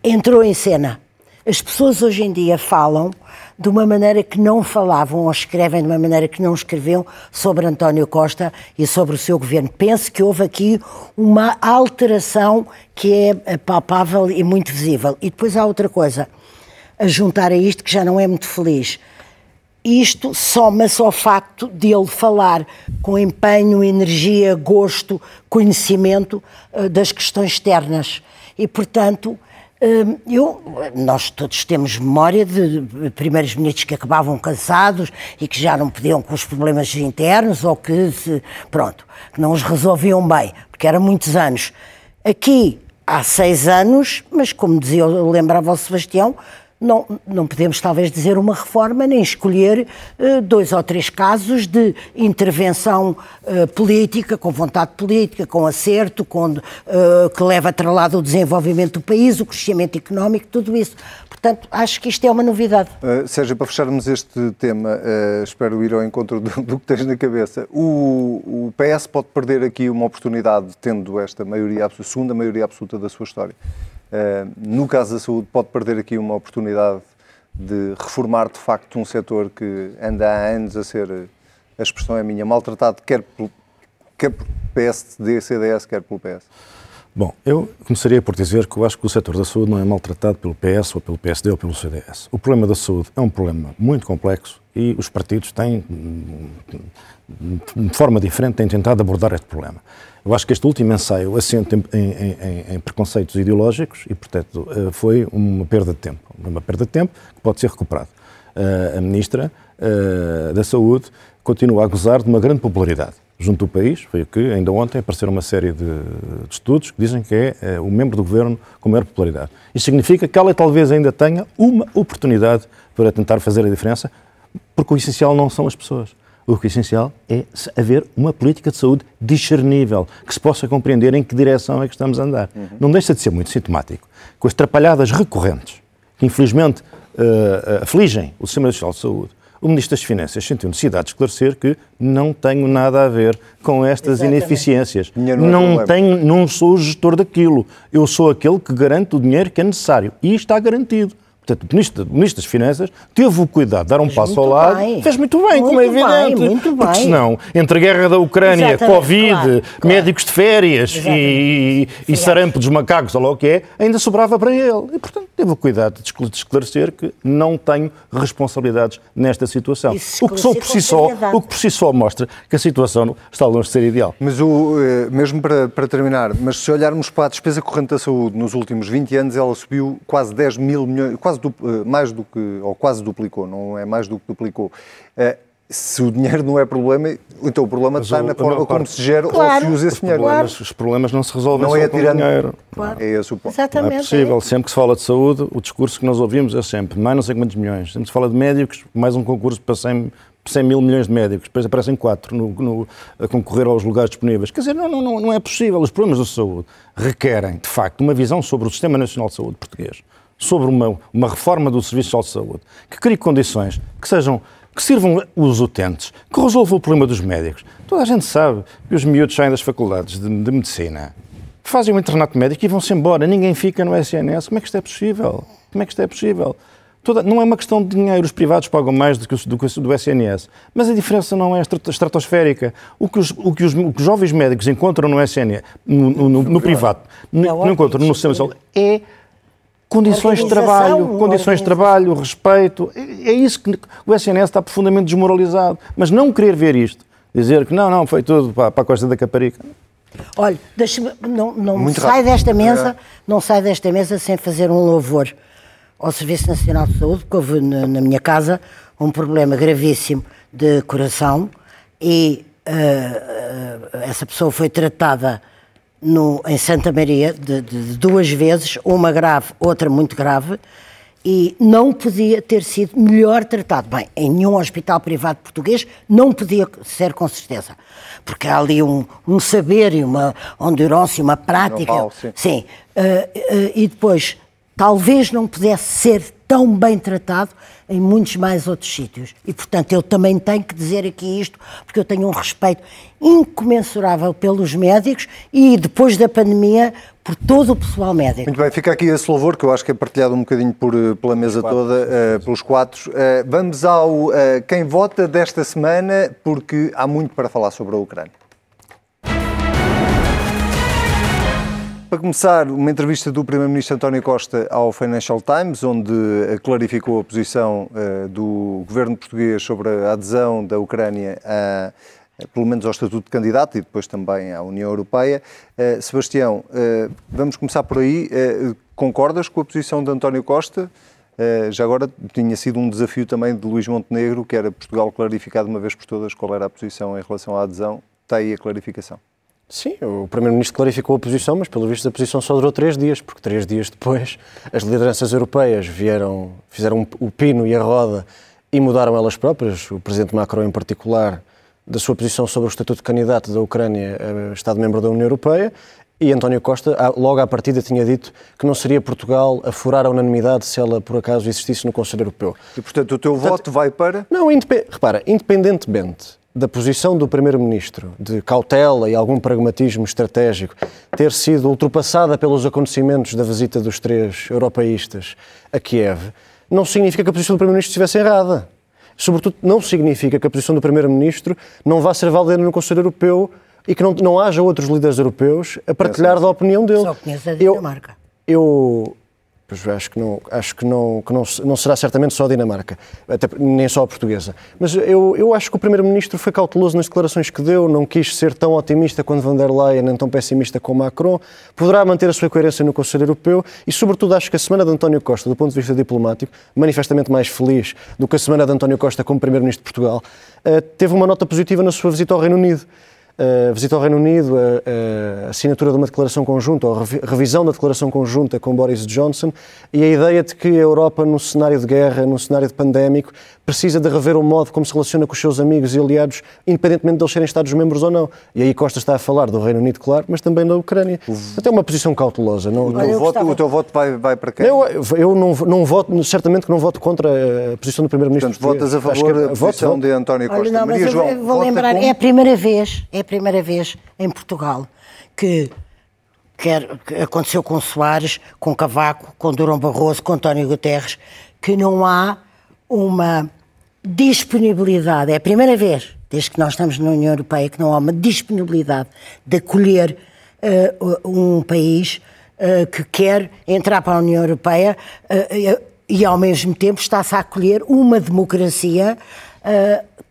[SPEAKER 7] entrou em cena. As pessoas hoje em dia falam de uma maneira que não falavam ou escrevem de uma maneira que não escreviam sobre António Costa e sobre o seu governo. Penso que houve aqui uma alteração que é palpável e muito visível. E depois há outra coisa a juntar a isto que já não é muito feliz. isto soma-se ao facto de ele falar com empenho, energia, gosto, conhecimento uh, das questões externas. E, portanto, eu, nós todos temos memória de primeiros ministros que acabavam cansados e que já não podiam com os problemas internos ou que, se, pronto, que não os resolviam bem, porque eram muitos anos. Aqui, há seis anos, mas como dizia, lembrava o Sebastião, não, não podemos talvez dizer uma reforma, nem escolher uh, dois ou três casos de intervenção uh, política, com vontade política, com acerto, com, uh, que leva atrelado o desenvolvimento do país, o crescimento económico, tudo isso. Portanto, acho que isto é uma novidade.
[SPEAKER 1] Uh, Sérgio, para fecharmos este tema, espero ir ao encontro do, do, que tens na cabeça. O, o PS pode perder aqui uma oportunidade, tendo esta maioria, segunda maioria absoluta da sua história. Eh, no caso da saúde, pode perder aqui uma oportunidade de reformar de facto um setor que anda há anos a ser, a expressão é minha, maltratado, quer pelo, quer PSD, CDS, quer pelo PS?
[SPEAKER 8] Bom, eu começaria por dizer que eu acho que o setor da saúde não é maltratado pelo PS ou pelo PSD ou pelo CDS. O problema da saúde é um problema muito complexo e os partidos têm, de forma diferente, têm tentado abordar este problema. Eu acho que este último ensaio assenta em, em, em, em, preconceitos ideológicos e, portanto, eh, foi uma perda de tempo. Uma perda de tempo que pode ser recuperada. Eh, a Ministra eh, da Saúde continua a gozar de uma grande popularidade junto do país. Foi o que ainda ontem apareceram uma série de, de estudos que dizem que é, é, o membro do governo com maior popularidade. Isso significa que ela talvez ainda tenha uma oportunidade para tentar fazer a diferença, porque o essencial não são as pessoas. O que é essencial é haver uma política de saúde discernível, que se possa compreender em que direção é que estamos a andar. Uhum. Não deixa de ser muito sintomático, com as trapalhadas recorrentes, que infelizmente uh, afligem o Sistema Nacional de Saúde, o Ministro das Finanças sentiu necessidade de esclarecer que não tenho nada a ver com estas Exatamente. ineficiências. Não, não, tenho, não sou o gestor daquilo. Eu sou aquele que garante o dinheiro que é necessário. E está garantido. Portanto, o Ministro, o Ministro das Finanças teve o cuidado de dar um fez passo ao lado. Bem. Fez muito bem, muito como é evidente. Bem, muito porque senão, entre a guerra da Ucrânia, Exatamente, Covid, claro, médicos de férias e, e sarampo dos macacos, ou lá o que é, ainda sobrava para ele. E, portanto, teve o cuidado de esclarecer que não tenho responsabilidades nesta situação. O que, só por si só, o que por si só mostra que a situação está longe de ser ideal.
[SPEAKER 1] Mas o, eh, mesmo para, para terminar, mas se olharmos para a despesa corrente da saúde nos últimos 20 anos, ela subiu quase 10 mil milhões, quase quase, eh, mais do que, ou quase duplicou, não é mais do que duplicou. Eh, se o dinheiro não é problema, então o problema Mas está o, na forma como se gera claro, ou se usa esse dinheiro.
[SPEAKER 8] Problemas, Os problemas não se resolvem não só é com dinheiro.
[SPEAKER 1] Claro. É esse o ponto.
[SPEAKER 8] Exatamente. Não é possível. Sempre que se fala de saúde, o discurso que nós ouvimos é sempre mais não sei quantos milhões. Sempre se fala de médicos, mais um concurso para 100, 100 mil milhões de médicos. Depois aparecem quatro no, no, a concorrer aos lugares disponíveis. Quer dizer, não, não, não é possível. Os problemas da saúde requerem, de facto, uma visão sobre o Sistema Nacional de Saúde português sobre uma, uma reforma do Serviço de Saúde que crie condições que sejam que sirvam os utentes, que resolvam o problema dos médicos. Toda a gente sabe que os miúdos saem das faculdades de, de medicina, fazem um internato médico e vão-se embora. Ninguém fica no SNS. Como é que isto é possível? Como é que isto é possível? Toda, não é uma questão de dinheiro, os privados pagam mais do que, do, do, do SNS, mas a diferença não é estratosférica. O que os, o que os, o que os jovens médicos encontram no SNS, no, no, no, no privado, não, encontram no sistema de saúde, é Condições de trabalho, condições de trabalho, respeito. É, é isso que o SNS está profundamente desmoralizado. Mas não querer ver isto, dizer que não, não, foi tudo para, para a Costa da Caparica.
[SPEAKER 7] Olha, não, não sai desta mesa, não sai desta mesa sem fazer um louvor ao Serviço Nacional de Saúde, porque houve na, na minha casa um problema gravíssimo de coração e uh, uh, essa pessoa foi tratada no, em Santa Maria de, de, de duas vezes, uma grave, outra muito grave, e não podia ter sido melhor tratado. Bem, em nenhum hospital privado português não podia ser com certeza, porque há ali um, um saber e uma endurance, uma prática. sim. sim. Uh, uh, e depois, talvez não pudesse ser tão bem tratado em muitos mais outros sítios. E, portanto, eu também tenho que dizer aqui isto, porque eu tenho um respeito incomensurável pelos médicos e, depois da pandemia, por todo o pessoal médico.
[SPEAKER 1] Muito bem, fica aqui esse louvor que eu acho que é partilhado um bocadinho por, eh, pela mesa toda, uh, pelos quatro. Uh, vamos ao uh, quem vota desta semana, porque há muito para falar sobre a Ucrânia. Para começar, uma entrevista do Primeiro-Ministro António Costa ao Financial Times, onde clarificou a posição uh, do governo português sobre a adesão da Ucrânia a pelo menos ao Estatuto de Candidato e depois também à União Europeia. Uh, Sebastião, vamos começar por aí. Concordas com a posição de António Costa? já agora tinha sido um desafio também de Luís Montenegro, que era Portugal clarificado uma vez por todas qual era a posição em relação à adesão. Está aí a clarificação.
[SPEAKER 9] Sim, o Primeiro-Ministro clarificou a posição, mas pelo visto a posição só durou três dias, porque três dias depois as lideranças europeias vieram, fizeram o pino e a roda e mudaram elas próprias. O Presidente Macron, em particular, da sua posição sobre o estatuto de candidato da Ucrânia a Estado-membro da União Europeia e António Costa, logo à partida, tinha dito que não seria Portugal a furar a unanimidade se ela, por acaso, existisse no Conselho Europeu.
[SPEAKER 1] E, portanto, o teu portanto, voto vai para?
[SPEAKER 9] Não, independ... repara, independentemente da posição do Primeiro-Ministro, de cautela e algum pragmatismo estratégico, ter sido ultrapassada pelos acontecimentos da visita dos três europeístas a Kiev, não significa que a posição do Primeiro-Ministro estivesse errada sobretudo, não significa que a posição do Primeiro-Ministro não vá ser válida no Conselho Europeu e que não, não haja outros líderes europeus a partilhar da opinião dele.
[SPEAKER 7] Só conhece a Dinamarca.
[SPEAKER 9] Eu, eu Pois acho que não, acho que não, que não, não será certamente só a Dinamarca, até, nem só a portuguesa. Mas eu, eu acho que o Primeiro-Ministro foi cauteloso nas declarações que deu, não quis ser tão otimista quanto van der Leyen, nem tão pessimista como Macron. Poderá manter a sua coerência no Conselho Europeu e, sobretudo, acho que a semana de António Costa, do ponto de vista diplomático, manifestamente mais feliz do que a semana de António Costa como Primeiro-Ministro de Portugal, eh, teve uma nota positiva na sua visita ao Reino Unido a visita ao Reino Unido, a, a, assinatura de uma declaração conjunta, ou a revisão da declaração conjunta com Boris Johnson e a ideia de que a Europa, num cenário de guerra, num cenário de pandémico, precisa de rever o modo como se relaciona com os seus amigos e aliados, independentemente de eles serem Estados-membros ou não. E aí Costa está a falar do Reino Unido, claro, mas também da Ucrânia. Até uma posição cautelosa. Não,
[SPEAKER 1] o, teu voto, o teu voto vai, vai para quem?
[SPEAKER 9] Eu, eu não, não voto, certamente que não voto contra a posição do Primeiro-Ministro.
[SPEAKER 1] Portanto, votas a favor da posição voto, de António Costa. Olha,
[SPEAKER 7] não, Maria João, eu vou lembrar, é a primeira vez, é a primeira vez em Portugal que aconteceu com Soares, com Cavaco, com Durão Barroso, com António Guterres, que não há uma disponibilidade, é a primeira vez, desde que nós estamos na União Europeia, que não há uma disponibilidade de acolher uh, um país uh, que quer entrar para a União Europeia uh, e, ao mesmo tempo, está-se a acolher uma democracia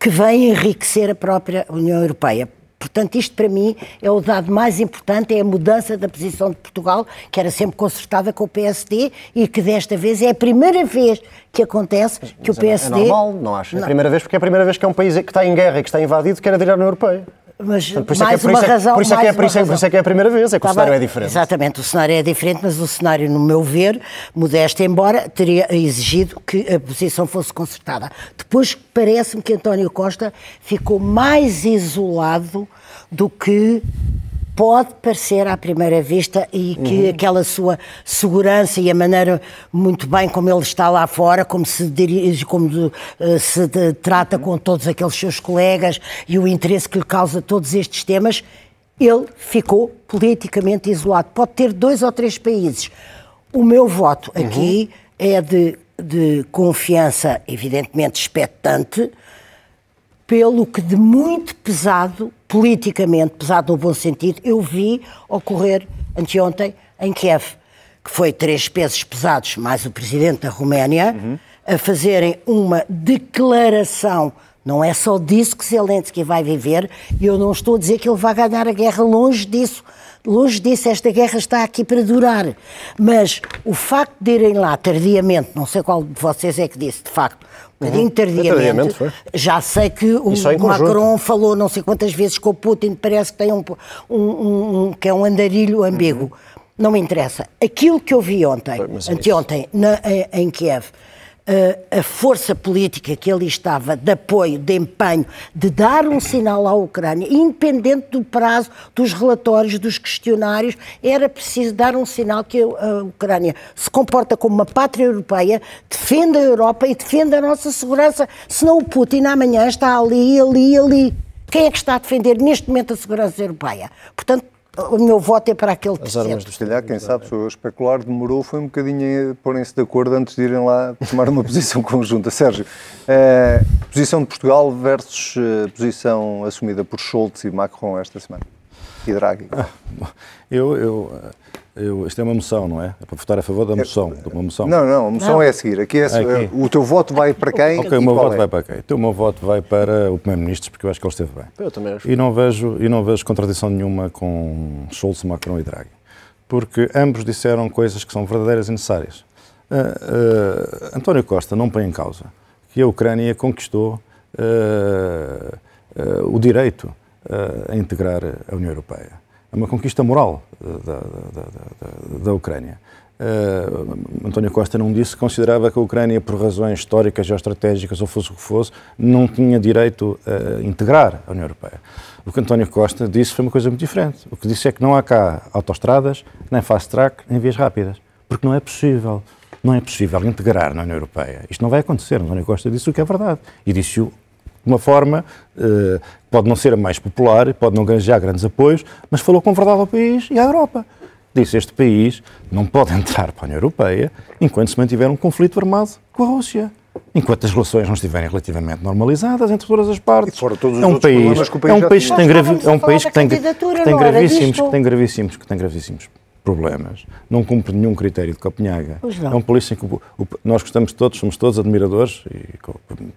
[SPEAKER 7] que vem enriquecer a própria União Europeia. Portanto, isto para mim é o dado mais importante, é a mudança da posição de Portugal, que era sempre concertada com o PSD e que desta vez é a primeira vez que acontece que mas o PSD...
[SPEAKER 9] É normal, não acho. É a primeira vez porque é a primeira vez que é um país que está em guerra e que está invadido que quer aderir à União Europeia.
[SPEAKER 7] Mas por mais é, uma razão.
[SPEAKER 9] Por isso, é que é, por, isso é, por isso é que é a primeira vez, é que tá o cenário bem, é diferente.
[SPEAKER 7] Exatamente, o cenário é diferente, mas o cenário, no meu ver, modesto embora, teria exigido que a posição fosse consertada. Depois parece-me que António Costa ficou mais isolado do que pode parecer à primeira vista e que uhum. aquela sua segurança e a maneira muito bem como ele está lá fora, como se dirige, como uh, se trata uhum. com todos aqueles seus colegas e o interesse que lhe causa todos estes temas, ele ficou politicamente isolado. Pode ter dois ou três países. O meu voto uhum. aqui é de, de confiança, evidentemente expectante, pelo que de muito pesado, politicamente pesado no bom sentido, eu vi ocorrer anteontem em Kiev, que foi três pesos pesados, mais o presidente da Roménia, uhum. a fazerem uma declaração. Não é só disso que Zelensky vai viver, e eu não estou a dizer que ele vai ganhar a guerra, longe disso. Longe disso, esta guerra está aqui para durar. Mas o facto de irem lá tardiamente, não sei qual de vocês é que disse, de facto, uhum. tardiamente. Já sei que o Macron falou não sei quantas vezes com o Putin, parece que tem um, um, um que é um andarilho ambíguo. Uhum. Não me interessa. Aquilo que eu vi ontem, é anteontem, na, em, em Kiev, a força política que ali estava, de apoio, de empenho, de dar um sinal à Ucrânia, independente do prazo dos relatórios, dos questionários, era preciso dar um sinal que a Ucrânia se comporta como uma pátria europeia, defende a Europa e defende a nossa segurança, senão o Putin amanhã está ali, ali, ali. Quem é que está a defender neste momento a segurança europeia? Portanto, o meu voto é para aquele As armas
[SPEAKER 1] do calhar, quem sabe, se eu especular, demorou, foi um bocadinho a porem-se de acordo antes de irem lá tomar uma posição conjunta. Sérgio, eh, posição de Portugal versus eh, posição assumida por Schultz e Macron esta semana. E Draghi? Ah,
[SPEAKER 8] eu, eu, eu, isto é uma moção, não é? É para votar a favor da moção. É, de uma moção.
[SPEAKER 1] Não, não, a moção não. é a seguir. Aqui é, Aqui. O teu voto vai para quem?
[SPEAKER 8] Ok, o meu voto é? vai para quem? Então, o meu voto vai para o Primeiro-Ministro, porque eu acho que ele esteve bem.
[SPEAKER 9] Eu também acho.
[SPEAKER 8] E não vejo, e não vejo contradição nenhuma com Schulz, Macron e Draghi. Porque ambos disseram coisas que são verdadeiras e necessárias. Uh, uh, António Costa não põe em causa que a Ucrânia conquistou uh, o direito a integrar a União Europeia. É uma conquista moral da, da, da, da Ucrânia. Uh, António Costa não disse que considerava que a Ucrânia, por razões históricas, geoestratégicas ou fosse o que fosse, não tinha direito a integrar a União Europeia. O que António Costa disse foi uma coisa muito diferente. O que disse é que não há cá autoestradas, nem fast track, nem vias rápidas. Porque não é possível. Não é possível integrar na União Europeia. Isto não vai acontecer. António Costa disse o que é verdade. E disse-o de uma forma uh, pode não ser a mais popular, pode não ganhar grandes apoios, mas falou com verdade ao país e à Europa. Disse este país não pode entrar para a União Europeia enquanto se mantiver um conflito armado com a Rússia. Enquanto as relações não estiverem relativamente normalizadas entre todas as partes.
[SPEAKER 1] é
[SPEAKER 8] um país, que é um país que tem, gravi é um país que tem, que tem gravíssimos, que tem gravíssimos, que tem gravíssimos problemas, não cumpre nenhum critério de Copenhaga. É um polícia que o, o, nós gostamos todos, somos todos admiradores, e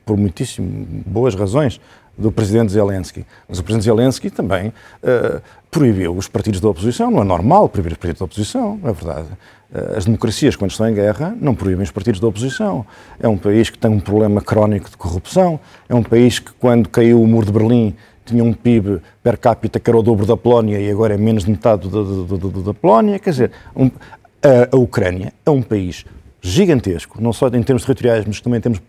[SPEAKER 8] por muitíssimo boas razões, do presidente Zelensky. Mas o presidente Zelensky também uh, proibiu os partidos da oposição. Não é normal proibir os partidos da oposição, é verdade. Uh, as democracias, quando estão em guerra, não proíbem os partidos da oposição. É um país que tem um problema crónico de corrupção. É um país que, quando caiu o muro de Berlim, tinha um PIB per capita que era o dobro da Polónia e agora é menos de metade da, da, da, da Polónia. Quer dizer, um, a, a, Ucrânia é um país gigantesco, não só em termos territoriais, mas também em termos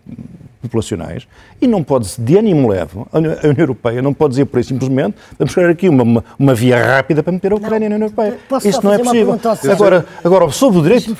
[SPEAKER 8] populacionais, e não pode, de ânimo leve, a União Europeia não pode dizer por aí simplesmente, vamos criar aqui uma, uma, uma, via rápida para meter a Ucrânia não, na União Europeia. Isso não é possível. Agora, agora, sob o direito,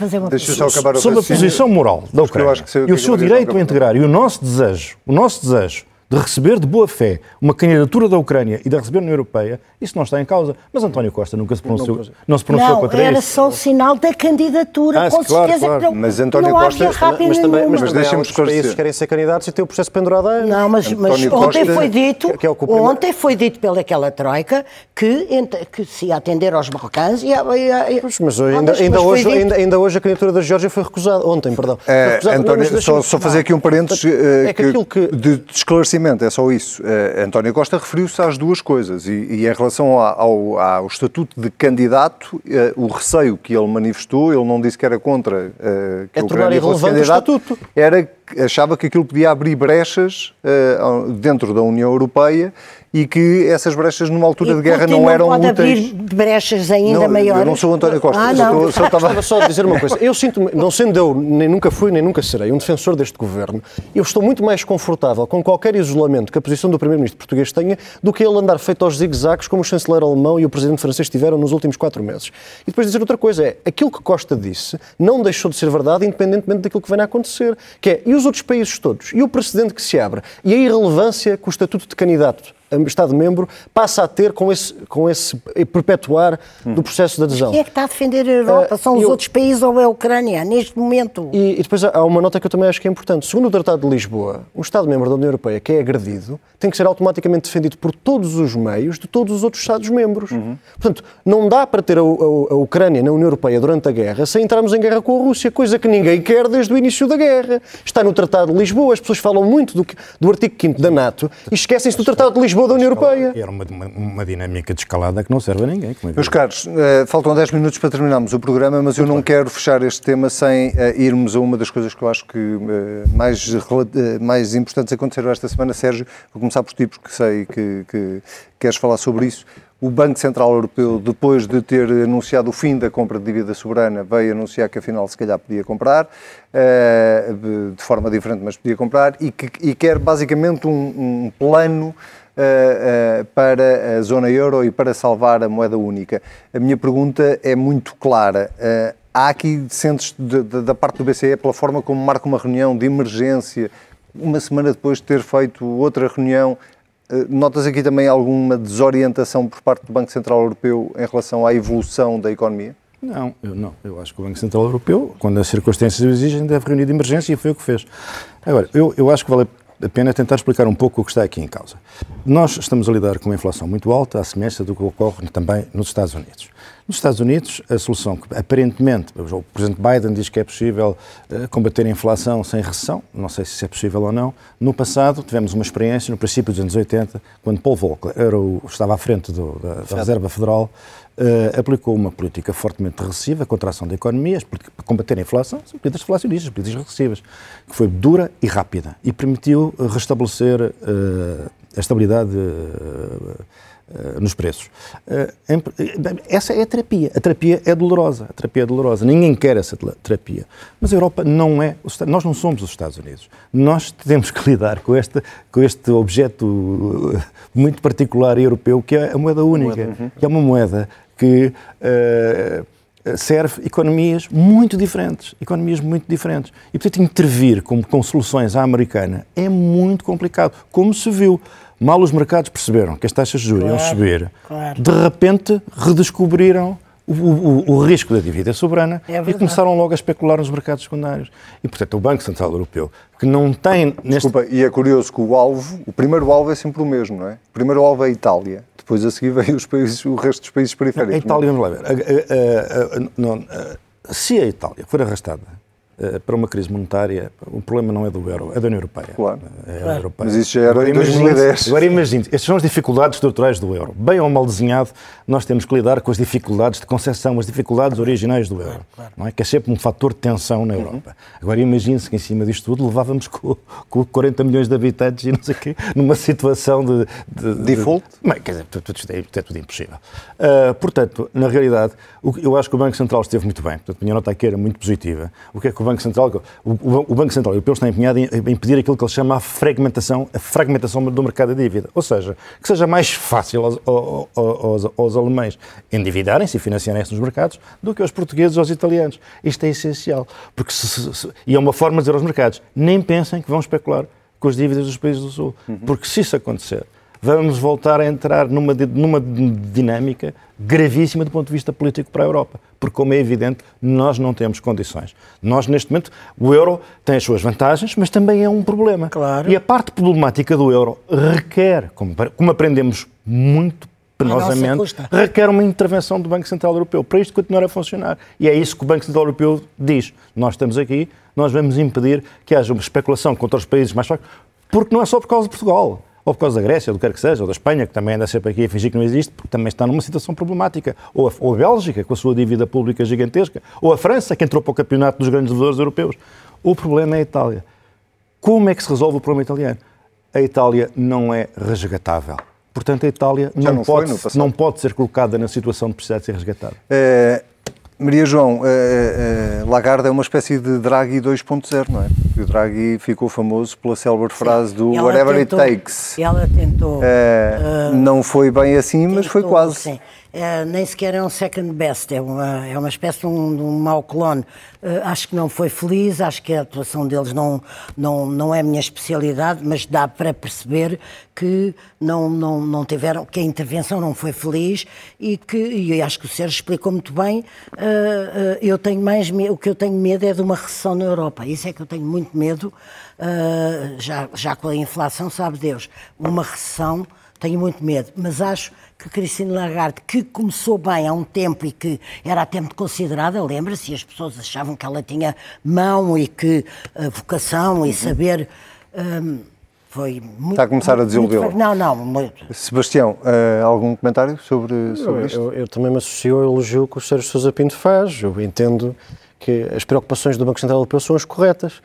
[SPEAKER 8] sob a posição moral da Ucrânia, e o seu direito a integrar, e o nosso desejo, o nosso desejo de receber de boa fé uma candidatura da Ucrânia e de receber a União Europeia, isso não está em causa. Mas António Costa nunca se pronunciou, não, não se pronunciou
[SPEAKER 7] não,
[SPEAKER 8] contra
[SPEAKER 7] era isso. era só o sinal da candidatura,
[SPEAKER 8] ah,
[SPEAKER 7] com
[SPEAKER 8] claro, certeza claro. que não,
[SPEAKER 1] mas António
[SPEAKER 7] não
[SPEAKER 1] Costa,
[SPEAKER 7] mas,
[SPEAKER 9] mas também, mas,
[SPEAKER 1] mas deixem-me esclarecer.
[SPEAKER 9] que querem ser candidatos e ter o processo pendurado
[SPEAKER 7] Não, mas, mas ontem foi dito, que, que é ontem foi dito pelaquela troika que, que se ia atender aos Balcãs e, a, e, a,
[SPEAKER 9] mas, mas ainda, ainda hoje, ainda, ainda, hoje a candidatura da Geórgia foi recusada, ontem, perdão.
[SPEAKER 1] É, António, só, só fazer aqui um parênteses é que, que, de esclarecimento, é só isso. Uh, António Costa referiu-se às duas coisas e, e em relação ao, ao, estatuto de candidato, uh, o receio que ele manifestou, ele não disse que era contra uh, que
[SPEAKER 9] é o Ucrânia fosse candidato,
[SPEAKER 1] era achava que aquilo podia abrir brechas uh, dentro da União Europeia e que essas brechas numa altura
[SPEAKER 7] e
[SPEAKER 1] de guerra não,
[SPEAKER 7] não
[SPEAKER 1] eram
[SPEAKER 7] pode
[SPEAKER 1] úteis.
[SPEAKER 7] abrir brechas ainda
[SPEAKER 1] não,
[SPEAKER 7] maiores.
[SPEAKER 1] Eu não sou António Costa.
[SPEAKER 7] Ah, não.
[SPEAKER 9] Só, estava só a dizer uma coisa. Eu sinto não sendo eu, nem nunca fui, nem nunca serei um defensor deste governo, eu estou muito mais confortável com qualquer isolamento que a posição do primeiro-ministro português tenha do que ele andar feito aos zigue-zagues como o chanceler alemão e o presidente francês tiveram nos últimos quatro meses. E depois dizer outra coisa é, aquilo que Costa disse não deixou de ser verdade independentemente daquilo que vem a acontecer, que é, e os outros países todos? E o precedente que se abre? E a irrelevância que o estatuto de candidato Estado-membro passa a ter com esse, com esse perpetuar do processo de adesão.
[SPEAKER 7] Quem é que está a defender a Europa? Uh, São os eu... outros países ou é a Ucrânia, neste momento?
[SPEAKER 9] E, e, depois há uma nota que eu também acho que é importante. Segundo o Tratado de Lisboa, um Estado-membro da União Europeia que é agredido tem que ser automaticamente defendido por todos os meios de todos os outros Estados-membros. Uhum. Portanto, não dá para ter a, a, a, Ucrânia na União Europeia durante a guerra sem entrarmos em guerra com a Rússia, coisa que ninguém quer desde o início da guerra. Está no Tratado de Lisboa, as pessoas falam muito do, do artigo 5 da NATO e esquecem-se do Tratado de Lisboa da União Europeia.
[SPEAKER 8] Era uma, uma, uma, dinâmica de escalada que não serve a ninguém. É
[SPEAKER 1] Meus caros, uh, faltam 10 minutos para terminarmos o programa, mas eu não quero fechar este tema sem uh, irmos a uma das coisas que eu acho que uh, mais, mais importantes aconteceram esta semana. Sérgio, vou começar por ti, porque sei que, que queres falar sobre isso. O Banco Central Europeu, depois de ter anunciado o fim da compra de dívida soberana, veio anunciar que afinal se calhar podia comprar, de forma diferente, mas podia comprar, e, que, e quer basicamente um, um plano para a zona euro e para salvar a moeda única. A minha pergunta é muito clara. Uh, há aqui, sentes da parte do BCE, pela forma como marca uma reunião de emergência, uma semana depois de ter feito outra reunião, notas aqui também alguma desorientação por parte do Banco Central Europeu em relação à evolução da economia?
[SPEAKER 8] Não, eu não. Eu acho que o Banco Central Europeu, quando as circunstâncias o exigem, deve reunir de emergência e foi o que fez. Agora, eu, eu acho que vale a pena tentar explicar um pouco o que está aqui em causa. Nós estamos a lidar com uma inflação muito alta, à semelhança do que ocorre também nos Estados Unidos. Nos Estados Unidos, a solução que aparentemente o Presidente Biden diz que é possível uh, combater a inflação sem recessão, não sei se isso é possível ou não. No passado, tivemos uma experiência, no princípio dos anos 80, quando Paul Volcker era o, estava à frente do, da, da Reserva Federal, uh, aplicou uma política fortemente regressiva, contração da economia, para combater a inflação, são políticas inflacionistas, políticas regressivas, que foi dura e rápida e permitiu restabelecer uh, a estabilidade eh, nos preços. Eh, essa é a terapia. A terapia é dolorosa. A terapia é dolorosa. Ninguém quer essa terapia. Mas a Europa não é. Nós não somos os Estados Unidos. Nós temos que lidar com este, com este objeto eh, muito particular e europeu que é a moeda única, uhum. que é uma moeda que uh, serve economias muito diferentes, economias muito diferentes. E portanto intervir com, com soluções à americana é muito complicado, como se viu. Mal os mercados perceberam que as taxas de juros claro, iam subir, claro. de repente redescobriram o, o, o, risco da dívida soberana é e começaram logo a especular nos mercados secundários. E, portanto, o Banco Central Europeu, que não tem... Neste...
[SPEAKER 1] Desculpa, e é curioso que o alvo, o primeiro alvo é sempre o mesmo, não é? O primeiro alvo é a Itália, depois a seguir vem os países, o resto dos países periféricos.
[SPEAKER 8] A Itália, vamos lá ver, a, a, a, não, se a Itália for arrastada para uma crise monetária, o problema não é do euro, é da União Europeia.
[SPEAKER 1] Claro.
[SPEAKER 8] É
[SPEAKER 1] claro. Europeia. Mas isso já era em 2010.
[SPEAKER 8] Agora imagine, estas são as dificuldades estruturais do euro. Bem ou mal desenhado, nós temos que lidar com as dificuldades de concessão, as dificuldades originais do euro. Claro. Não é? Que é sempre um fator de tensão na Europa. Uhum. Agora imagine-se que em cima disto tudo levávamos com, com 40 milhões de habitantes e não sei o quê, numa situação de...
[SPEAKER 1] de Default?
[SPEAKER 8] De, quer dizer, tudo, tudo, é, é tudo impossível. Uh, portanto, na realidade, eu acho que o Banco Central esteve muito bem. Portanto, a minha nota aqui era muito positiva. O que é que o Banco Central o, Banco Central Europeu está empenhado em, impedir aquilo que ele chama a fragmentação, a fragmentação do mercado de dívida. Ou seja, que seja mais fácil aos, aos, aos alemães endividarem-se e financiarem-se nos mercados do que aos portugueses ou aos italianos. Isto é essencial. Porque se, se, e é uma forma de dizer aos mercados, nem pensem que vão especular com as dívidas dos países do Sul. Uhum. Porque se isso acontecer, vamos voltar a entrar numa, numa dinâmica gravíssima do ponto de vista político para a Europa. Porque, como é evidente, nós não temos condições. Nós, neste momento, o euro tem as suas vantagens, mas também é um problema.
[SPEAKER 7] Claro.
[SPEAKER 8] E a parte problemática do euro requer, como, como aprendemos muito penosamente, requer uma intervenção do Banco Central Europeu para isto continuar a funcionar. E é isso que o Banco Central Europeu diz. Nós estamos aqui, nós vamos impedir que haja uma especulação contra os países mais fracos, porque não é só por causa de Portugal ou por causa da Grécia, ou do que quer que seja, ou da Espanha, que também anda sempre aqui a fingir que não existe, porque também está numa situação problemática, ou a, ou a Bélgica, com a sua dívida pública gigantesca, ou a França, que entrou para o campeonato dos grandes devedores europeus. O problema é a Itália. Como é que se resolve o problema italiano? A Itália não é resgatável. Portanto, a Itália não, não, pode, não pode ser colocada na situação de precisar de ser resgatada.
[SPEAKER 1] É, Maria João, uh, uh, Lagarde é uma espécie de Draghi 2.0, não é? o Draghi ficou famoso pela célebre frase do whatever tentou, it takes.
[SPEAKER 7] Ela tentou.
[SPEAKER 1] Uh, não foi bem assim, tentou, mas foi quase. Sim.
[SPEAKER 7] É, nem sequer é um second best, é uma, é uma espécie de um, de um mau clone. Uh, acho que não foi feliz, acho que a atuação deles não, não, não é a minha especialidade, mas dá para perceber que não, não, não tiveram, que a intervenção não foi feliz e que, e acho que o Sérgio explicou muito bem, uh, uh, eu tenho mais o que eu tenho medo é de uma recessão na Europa, isso é que eu tenho muito medo, já, já com a inflação, sabe Deus, uma recessão tenho muito medo, mas acho que Cristina Lagarde, que começou bem há um tempo e que era a tempo considerada, lembra-se, e as pessoas achavam que ela tinha mão e que uh, vocação uhum. e saber. Um, foi muito,
[SPEAKER 1] Está a começar a desiludê-la.
[SPEAKER 7] Não, não. Muito.
[SPEAKER 1] Sebastião, uh, algum comentário sobre, sobre
[SPEAKER 9] eu,
[SPEAKER 1] isto?
[SPEAKER 9] Eu, eu, também me associo ao elogio que o Sérgio Sousa Pinto faz. Eu entendo que as preocupações do Banco Central Europeu são as corretas.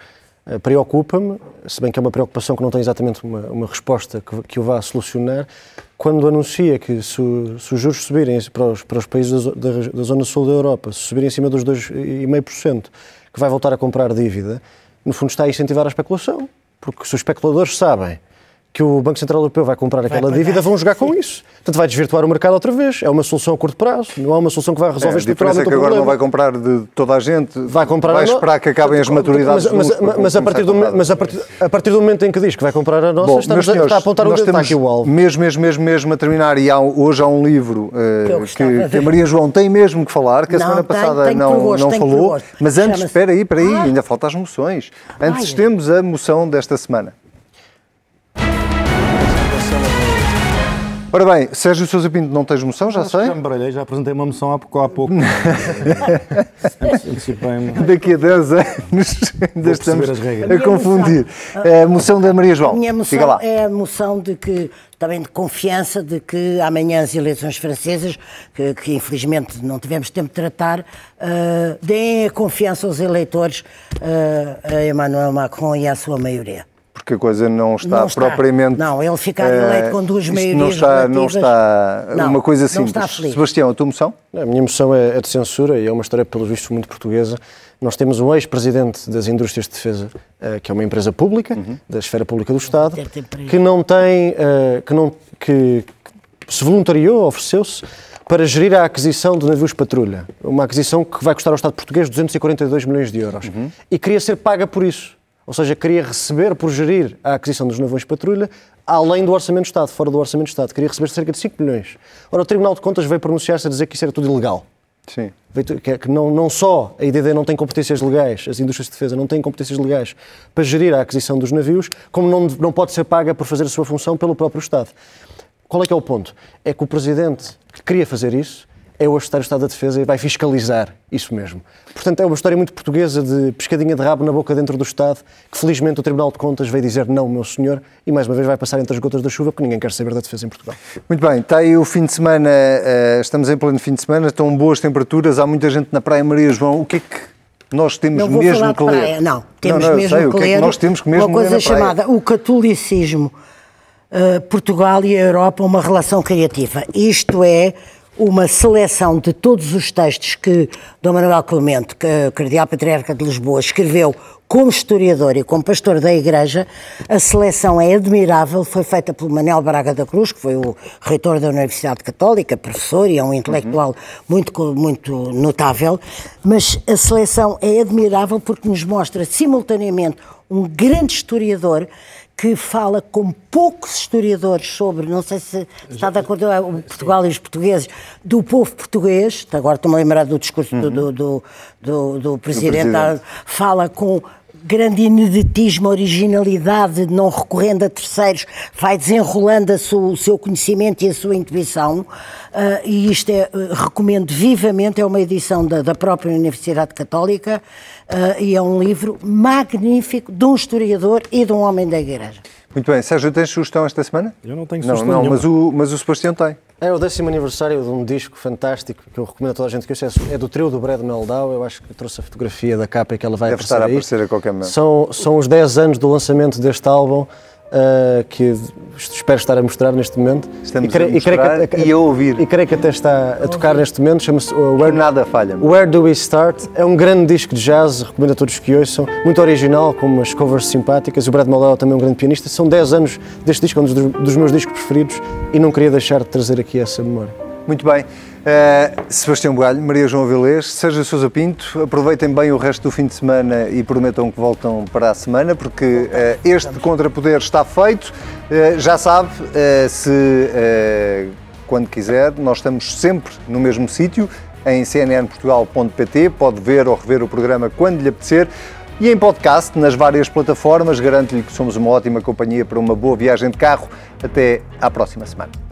[SPEAKER 9] Eh, preocupa-me, se bem que é uma preocupação que não tem exatamente uma, uma resposta que, que, o vá solucionar, quando anuncia que se, se os juros subirem para os, para os países da, da, da, zona sul da Europa, se subirem acima dos 2,5%, que vai voltar a comprar dívida, no fundo está a incentivar a especulação, porque se os especuladores sabem que o Banco Central Europeu vai comprar vai aquela pagar. dívida, vão jogar com isso. Portanto, vai desvirtuar o mercado outra vez. É uma solução a curto prazo, não é uma solução que vai resolver é, estruturalmente
[SPEAKER 1] é que agora não vai comprar de toda a gente,
[SPEAKER 9] vai, comprar
[SPEAKER 1] vai esperar que acabem as maturidades
[SPEAKER 9] mas, mas, mas, mas a, partir do, mas a, partir, a partir do momento em que diz que vai comprar a nossa, Bom, estamos senhores, está a apontar o dedo aqui o alvo.
[SPEAKER 1] Mesmo, mesmo, mesmo, mesmo a terminar, e há, hoje há um livro uh, que, que, a Maria João tem mesmo que falar, que a não, semana passada tem, tem não, gosto, não falou, mas antes, espera aí, espera aí, ainda faltam as moções. Antes temos a moção desta semana. Ora bem, Sérgio Sousa Pinto, não tens moção, já sei?
[SPEAKER 8] Já me baralhei, já apresentei uma moção há pouco. Há pouco.
[SPEAKER 1] Daqui a 10 anos ainda estamos a confundir. Moção, a moção da Maria João. A
[SPEAKER 7] minha moção é a moção de que, também de confiança, de que amanhã as eleições francesas, que, que infelizmente não tivemos tempo de tratar, uh, deem a confiança aos eleitores uh, a Emmanuel Macron e à sua maioria
[SPEAKER 1] porque a coisa não está, não está. propriamente.
[SPEAKER 7] Não, ele ficar eleito com duas maiorias
[SPEAKER 1] não está, não está não, uma coisa simples. Não está Sebastião, a tua moção?
[SPEAKER 9] A minha moção é, é de censura e é uma história, pelos vistos, muito portuguesa. Nós temos um ex-presidente das Indústrias de Defesa, eh, que é uma empresa pública, uhum. da esfera pública do Estado, que não tem, eh, que, não, que se voluntariou, ofereceu-se para gerir a aquisição de navios patrulha. Uma aquisição que vai custar ao Estado português 242 milhões de euros. Uhum. E queria ser paga por isso. Ou seja, queria receber por gerir a aquisição dos navios patrulha além do Orçamento de Estado, fora do Orçamento de Estado. Queria receber cerca de 5 milhões. Ora, o Tribunal de Contas veio pronunciar-se a dizer que isso era tudo ilegal.
[SPEAKER 1] Sim.
[SPEAKER 9] Que não, não só a IDD não tem competências legais, as indústrias de defesa não têm competências legais para gerir a aquisição dos navios, como não, não pode ser paga por fazer a sua função pelo próprio Estado. Qual é que é o ponto? É que o Presidente que queria fazer isso é o ajustar o Estado da Defesa e vai fiscalizar isso mesmo. Portanto, é uma história muito portuguesa de pescadinha de rabo na boca dentro do Estado, que felizmente o Tribunal de Contas veio dizer não, meu senhor, e mais uma vez vai passar entre as gotas da chuva, porque ninguém quer saber da defesa em Portugal.
[SPEAKER 1] Muito bem, está aí o fim de semana, eh, estamos em pleno fim de semana, estão boas temperaturas, há muita gente na Praia Maria João, o que é que nós temos
[SPEAKER 7] não
[SPEAKER 1] mesmo
[SPEAKER 7] que ler?
[SPEAKER 1] Praia.
[SPEAKER 7] Não, temos não, não, mesmo
[SPEAKER 1] sei,
[SPEAKER 7] que ler.
[SPEAKER 1] O que é que nós temos que mesmo
[SPEAKER 7] uma coisa chamada o catolicismo, uh, Portugal e a Europa, uma relação criativa. Isto é uma seleção de todos os textos que Dom Manuel Clemente, que Cardeal Patriarca de Lisboa, escreveu como historiador e como pastor da Igreja, a seleção é admirável, foi feita pelo Manel Braga da Cruz, que foi o reitor da Universidade Católica, professor e é um intelectual uhum. muito, muito notável, mas a seleção é admirável porque nos mostra simultaneamente um grande historiador que fala com poucos historiadores sobre, não sei se está de acordo com o Portugal e os portugueses, do povo português, agora estou-me a lembrar do discurso do, do, do, do, presidente, fala com grande ineditismo, originalidade, não recorrendo a terceiros, vai desenrolando o seu conhecimento e a sua intuição, uh, e isto é, uh, recomendo vivamente, é uma edição da, da própria Universidade Católica, uh, e é um livro magnífico de um historiador e de um homem da Igreja.
[SPEAKER 1] Muito bem. Sérgio, tens sugestão esta semana?
[SPEAKER 8] Eu não tenho sugestão
[SPEAKER 1] Não, não mas, o, mas o Sebastião tem.
[SPEAKER 9] É o décimo aniversário de um disco fantástico que eu recomendo a toda a gente que ouça. É do trio do Brad Meldau. Eu acho que trouxe a fotografia da capa e que ela vai
[SPEAKER 1] Deve
[SPEAKER 9] aparecer
[SPEAKER 1] estar
[SPEAKER 9] a
[SPEAKER 1] aparecer a qualquer momento.
[SPEAKER 9] São, são os 10 anos do lançamento deste álbum uh, que espero estar a mostrar neste momento.
[SPEAKER 1] Estamos e, creio, a mostrar e, que, e a ouvir.
[SPEAKER 9] E creio que até está a tocar neste momento. Chama-se uh,
[SPEAKER 1] Where, Nada Falha.
[SPEAKER 9] Where Do We Start? É um grande disco de jazz, recomendo a todos que ouçam. Muito original, com umas covers simpáticas. O Brad Mallow também é um grande pianista. São 10 anos deste disco, um dos, dos meus discos preferidos e não queria deixar de trazer aqui essa memória.
[SPEAKER 1] Muito bem. Uh, Sebastião Bugalho, Maria João Vilês, Sérgio Sousa Pinto, aproveitem bem o resto do fim de semana e prometam que voltam para a semana, porque uh, este contrapoder está feito. Uh, já sabe, se quando quiser, nós estamos sempre no mesmo sítio, em cnnportugal.pt, pode ver ou rever o programa quando lhe apetecer. E em podcast, nas várias plataformas, garanto-lhe que somos uma ótima companhia para uma boa viagem de carro. Até à próxima semana.